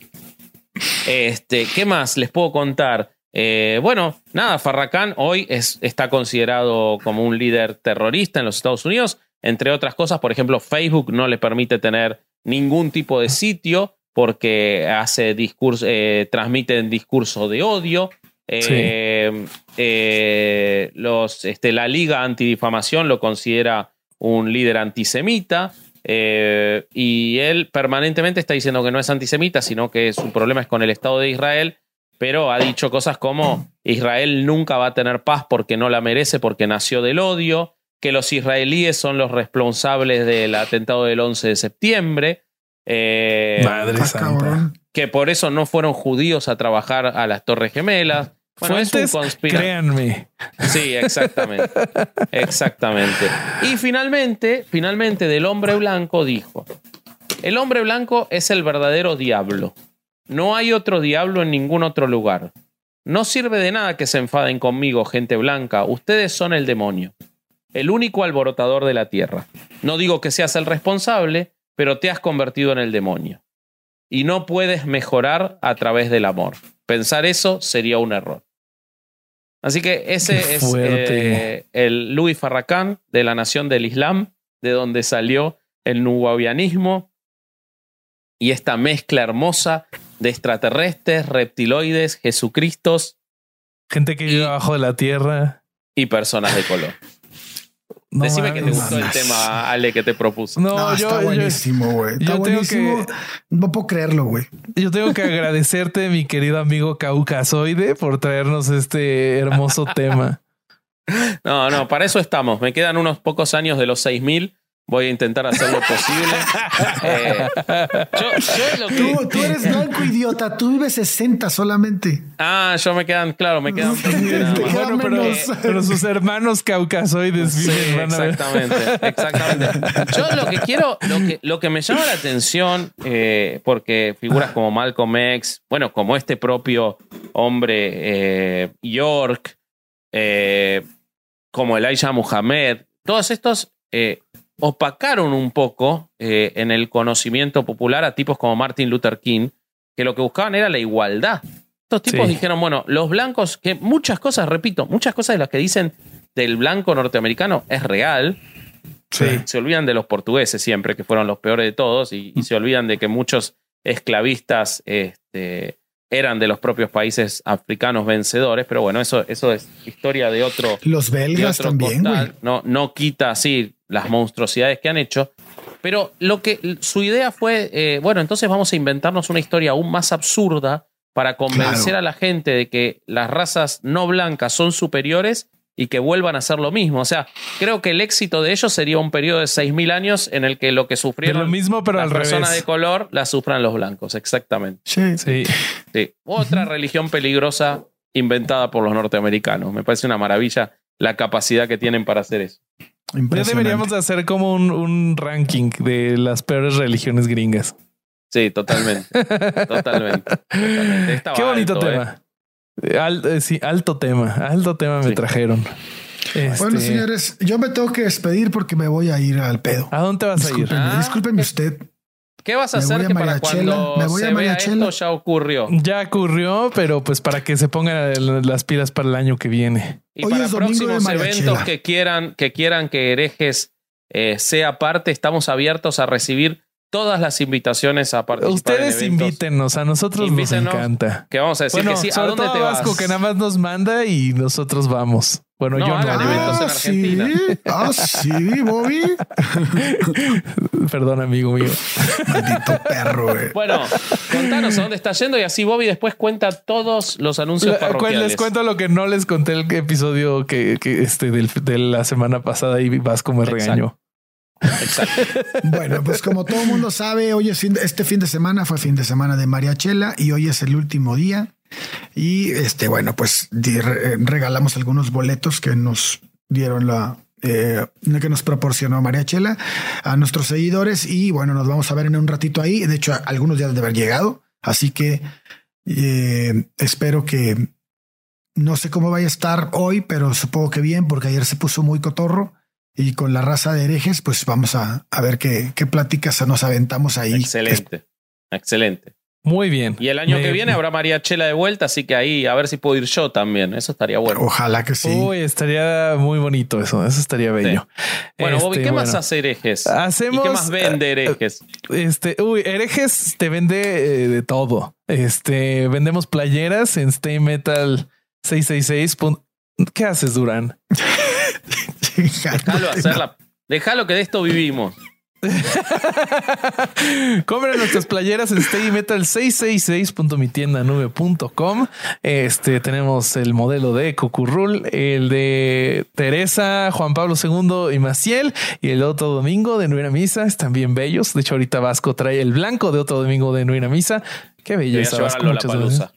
este, ¿Qué más les puedo contar? Eh, bueno, nada, Farrakhan hoy es, está considerado como un líder terrorista en los Estados Unidos. Entre otras cosas, por ejemplo, Facebook no le permite tener ningún tipo de sitio porque hace discurso, eh, transmiten discurso de odio. Eh, eh, los, este, la Liga Antidifamación lo considera un líder antisemita. eh, y él permanentemente está diciendo que no es antisemita, sino que su problema es con el Estado de Israel. Pero ha dicho cosas como Israel nunca va a tener paz porque no la merece, porque nació del odio, que los israelíes son los responsables del atentado del 11 de septiembre. eh, Madre Ah, santa. que por eso no fueron judíos a trabajar a las Torres Gemelas. Bueno, es un conspira- créanme. Sí, exactamente. Exactamente. Y finalmente, finalmente, del hombre blanco dijo: El hombre blanco es el verdadero diablo. No hay otro diablo en ningún otro lugar. No sirve de nada que se enfaden conmigo, gente blanca. Ustedes son el demonio. El único alborotador de la tierra. No digo que seas el responsable, pero te has convertido en el demonio. Y no puedes mejorar a través del amor. Pensar eso sería un error. Así que ese es eh, el Louis Farrakhan de la Nación del Islam, de donde salió el nuwabianismo y esta mezcla hermosa de extraterrestres, reptiloides, Jesucristos Gente que vive abajo de la tierra. y personas de color. No Decime que te gustó el tema, Ale, que te propuse. No, No, yo, está yo- buenísimo, güey. Está yo tengo buenísimo. No puedo creerlo, güey. yo tengo que agradecerte, mi querido amigo Caucasoide, por traernos este hermoso tema. No, no, para eso estamos. Me quedan unos pocos años de los 6000. Voy a intentar hacer lo posible. Eh, yo, yo lo que- Tú, tú eres blanco, idiota. Tú vives 60 solamente. Ah, yo me quedan, claro, me quedan 20 nada Te más. queda Bueno, pero, pero sus hermanos caucasoides Sí, viven, exactamente, exactamente. Yo lo que quiero, lo que, lo que me llama la atención, eh, porque figuras como Malcolm X, bueno, como este propio hombre, eh, York, eh, como Elijah Muhammad, todos estos eh, opacaron un poco eh, en el conocimiento popular a tipos como Martin Luther King, que lo que buscaban era la igualdad. Estos tipos Sí. dijeron, bueno, los blancos, que muchas cosas, repito, muchas cosas de las que dicen del blanco norteamericano es real. Sí. Se olvidan de los portugueses siempre, que fueron los peores de todos, y, y se olvidan de que muchos esclavistas este, eran de los propios países africanos vencedores, pero bueno, eso, eso es historia de otro, Los belgas otro también. No, no quita así las monstruosidades que han hecho. Pero lo que su idea fue, eh, bueno, entonces vamos a inventarnos una historia aún más absurda para convencer Claro. a la gente de que las razas no blancas son superiores y que vuelvan a hacer lo mismo. O sea, creo que el éxito de ellos sería un periodo de 6.000 años en el que lo que sufrieron lo mismo, pero las al personas revés. de color las sufran los blancos. Exactamente. Sí. Sí. Sí. Otra religión peligrosa inventada por los norteamericanos. Me parece una maravilla la capacidad que tienen para hacer eso. Ya deberíamos de hacer como un, un ranking de las peores religiones gringas. Sí, totalmente. totalmente. totalmente. Estaba Qué bonito alto, ¿eh? tema. Al- eh, sí, alto tema. Alto tema me trajeron. Bueno, Este, señores, yo me tengo que despedir porque me voy a ir al pedo. ¿A dónde te vas a ir? Ah. discúlpenme usted. ¿Qué vas a Me hacer que para cuando me voy a se vea esto ya ocurrió? Ya ocurrió, pero pues para que se pongan las pilas para el año que viene. Y Hoy para próximos eventos que quieran, que quieran que herejes eh, sea parte, estamos abiertos a recibir todas las invitaciones a participar. Ustedes en invítenos, a nosotros Invítenos. nos encanta. Que vamos a decir Bueno, que sí. ¿A dónde te a vas? Vasco, que nada más nos manda y nosotros vamos. Bueno, No, yo no. en Argentina. sí. Ah, sí, Bobby. Perdón, amigo mío. Maldito perro, güey. Bueno, contanos a dónde estás yendo y así Bobby después cuenta todos los anuncios cu- parroquiales. les cuento lo que no les conté el episodio que, que este del- de la semana pasada y Vasco me Exacto. regañó. Exacto. Bueno, pues como todo el mundo sabe, hoy es fin de- este fin de semana fue fin de semana de Mariachela y hoy es el último día. Y este, bueno, pues re- regalamos algunos boletos que nos dieron la eh, que nos proporcionó Mariachela a nuestros seguidores. Y bueno, nos vamos a ver en un ratito ahí. De hecho, algunos deben de haber llegado. Así que eh, espero que no sé cómo vaya a estar hoy, pero supongo que bien, porque ayer se puso muy cotorro. Y con la raza de herejes, pues vamos a, a ver qué, qué pláticas nos aventamos ahí. Excelente. Excelente. Muy bien. Y el año Me- que viene habrá María Chela de vuelta, así que ahí a ver si puedo ir yo también. Eso estaría bueno. Ojalá que sí. Uy, estaría muy bonito eso. Eso estaría bello. bueno, Bobby, Este, ¿qué más hace herejes? Hacemos, ¿Y qué más vende herejes? Este, uy, herejes te vende eh, de todo. Este, vendemos playeras en Stay Metal 666. pun- ¿Qué haces, Durán? Déjalo hacerla. Déjalo que de esto vivimos. Compren nuestras playeras en staymetal666.mitiendanube.com. Este tenemos el modelo de Cucurrul, el de Teresa, Juan Pablo II y Maciel y el otro domingo de Nueva Misa. Están bien bellos. De hecho, ahorita Vasco trae el blanco de otro domingo de Nueva Misa. Qué belleza, Vasco. Muchas gracias.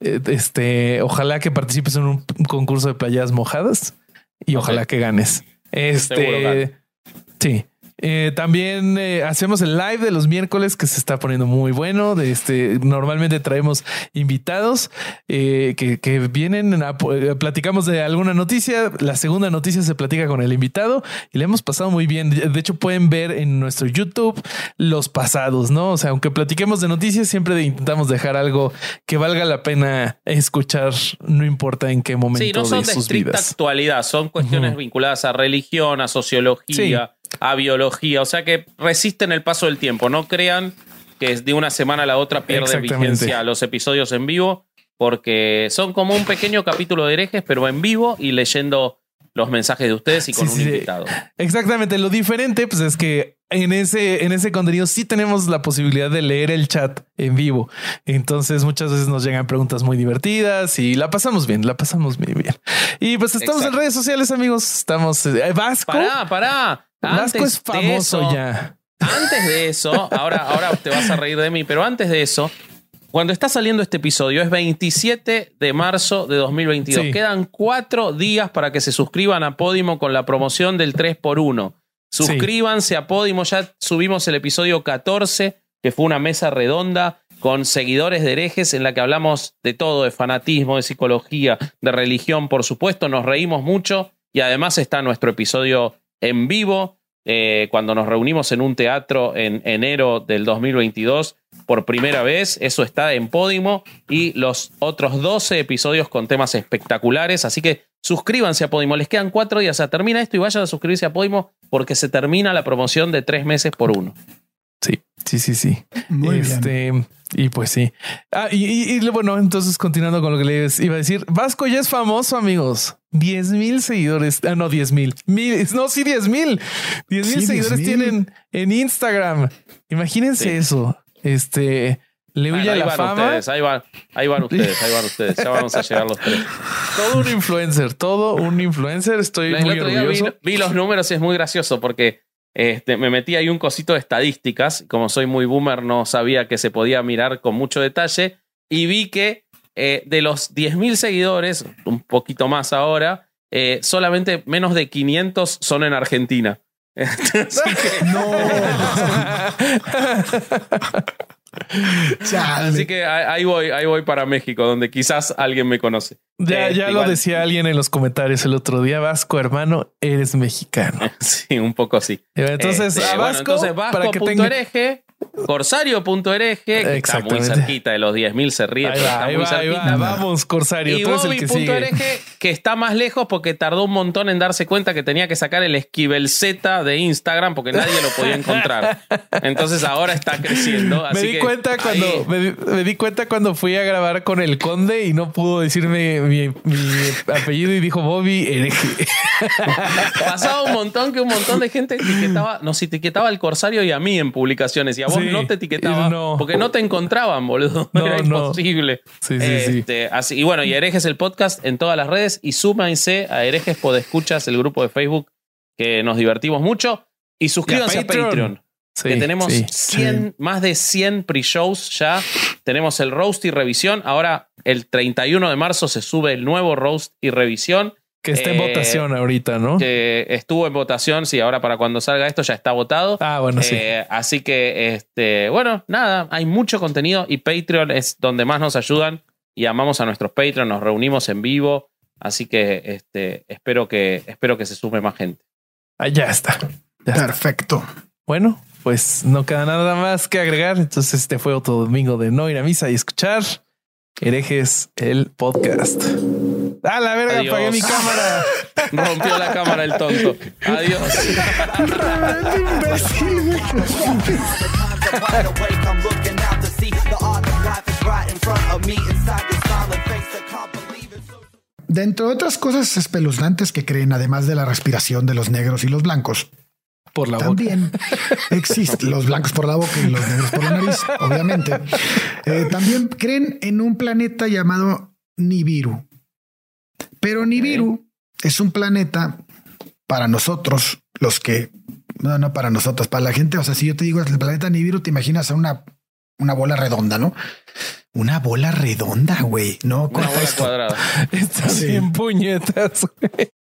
Eh, Este, ojalá que participes en un concurso de playas mojadas y ojalá que ganes. Este, sí. Eh, también eh, hacemos el live de los miércoles que se está poniendo muy bueno. De este, normalmente traemos invitados eh, que, que vienen, a, eh, platicamos de alguna noticia. La segunda noticia se platica con el invitado y le hemos pasado muy bien. De hecho, pueden ver en nuestro YouTube los pasados, no? O sea, aunque platiquemos de noticias, siempre intentamos dejar algo que valga la pena escuchar, no importa en qué momento Sí, no son de de sus estricta vidas. actualidad, son cuestiones vinculadas a religión, a sociología, a biología, o sea que resisten el paso del tiempo. No crean que de una semana a la otra pierde vigencia los episodios en vivo, porque son como un pequeño capítulo de herejes, pero en vivo y leyendo los mensajes de ustedes y con Sí, un sí. invitado. Exactamente. Lo diferente, pues es que en ese, en ese contenido sí tenemos la posibilidad de leer el chat en vivo. Entonces, muchas veces nos llegan preguntas muy divertidas y la pasamos bien, la pasamos muy bien. Y pues estamos Exacto. en redes sociales, amigos. Estamos eh, Vasco. Pará, pará. Vasco Antes es de famoso eso- ya. Antes de eso, ahora, ahora te vas a reír de mí, pero antes de eso, cuando está saliendo este episodio, es 27 de marzo de 2022. Sí. Quedan cuatro días para que se suscriban a Podimo con la promoción del 3x1. Suscríbanse a Podimo, ya subimos el episodio 14, que fue una mesa redonda con seguidores de herejes en la que hablamos de todo, de fanatismo, de psicología, de religión, por supuesto, nos reímos mucho y además está nuestro episodio en vivo eh, cuando nos reunimos en un teatro en enero del 2022 por primera vez. Eso está en Podimo y los otros 12 episodios con temas espectaculares. Así que suscríbanse a Podimo. Les quedan cuatro días. O sea, termina esto y vayan a suscribirse a Podimo porque se termina la promoción de tres meses por uno. Sí, sí, sí, sí. Muy bien. este, Y pues sí. Ah, y, y- y bueno, entonces continuando con lo que les iba a decir, Vasco ya es famoso, amigos. 10 mil seguidores. Ah, no, 10 mil. Mil- No, sí, 10 mil. 10 mil Sí, seguidores 10,000. tienen en Instagram. Imagínense Sí. eso. Este le huye ahí la van fama. ustedes, ahí van, ahí van ustedes, ahí van ustedes. Ya vamos a llegar los tres. Todo un influencer, todo un influencer. Estoy El muy otro día vi, orgulloso. vi los números y es muy gracioso porque este, me metí ahí un cosito de estadísticas. Como soy muy boomer, no sabía que se podía mirar con mucho detalle. Y vi que eh, de los 10.000 seguidores, un poquito más ahora, eh, solamente menos de 500 son en Argentina. Así que, Chale. así que ahí voy, ahí voy para México, donde quizás alguien me conoce. ya, Este, ya lo decía alguien en los comentarios el otro día. Vasco, hermano, eres mexicano. Sí, un poco sí. Entonces, a bueno, Vasco, entonces para que tenga hereje, Corsario.hereje, que está muy cerquita de los 10.000, se ríe, Ahí pero va, está ahí muy va, ahí cerquita. va. Vamos, Corsario. Y tú eres el que sigue. Bobby.hereje, que está más lejos porque tardó un montón en darse cuenta que tenía que sacar el esquivel Z de Instagram porque nadie lo podía encontrar. Entonces ahora está creciendo. Me di que cuenta cuando me, di- me di cuenta cuando fui a grabar con el conde y no pudo decirme mi, mi apellido y dijo Bobby hereje. Pasaba un montón que un montón de gente etiquetaba, nos etiquetaba al Corsario y a mí en publicaciones y a vos Sí, no te etiquetaba y no. porque no te encontraban, boludo. No, Era imposible. Sí, sí, sí. Este, así, y bueno, y Herejes el podcast en todas las redes y súmense a Herejes Podescuchas, el grupo de Facebook, que nos divertimos mucho. Y suscríbanse a Patreon. Patreon. Sí, que tenemos sí. 100, más de 100 pre-shows ya. Tenemos el roast y revisión. Ahora, el 31 de marzo se sube el nuevo roast y revisión. Que está en Eh, votación ahorita, ¿no? Que estuvo en votación. Sí, ahora para cuando salga esto ya está votado. Ah, bueno, sí. Eh, así que, este, bueno, nada, hay mucho contenido y Patreon es donde más nos ayudan y amamos a nuestros Patreon, nos reunimos en vivo. Así que este, espero que espero que se sume más gente. Ah, ya está. Ya está. Perfecto. Bueno, pues no queda nada más que agregar. Entonces, este fue otro domingo de no ir a misa y escuchar herejes el podcast. Ah, la verga, Adiós. apagué mi cámara. Rompió la cámara el tonto. Adiós. Dentro de otras cosas espeluznantes que creen, además de la respiración de los negros y los blancos, Por la boca. también existen los blancos por la boca y los negros por la nariz, obviamente. Eh, también creen en un planeta llamado Nibiru. Pero Nibiru es un planeta para nosotros, los que no, no para nosotros, para la gente. O sea, si yo te digo el planeta Nibiru, te imaginas a una, una bola redonda, ¿no? Una bola redonda, güey. No, Una corta bola esto. cuadrada. Está Sí. bien puñetas. güey.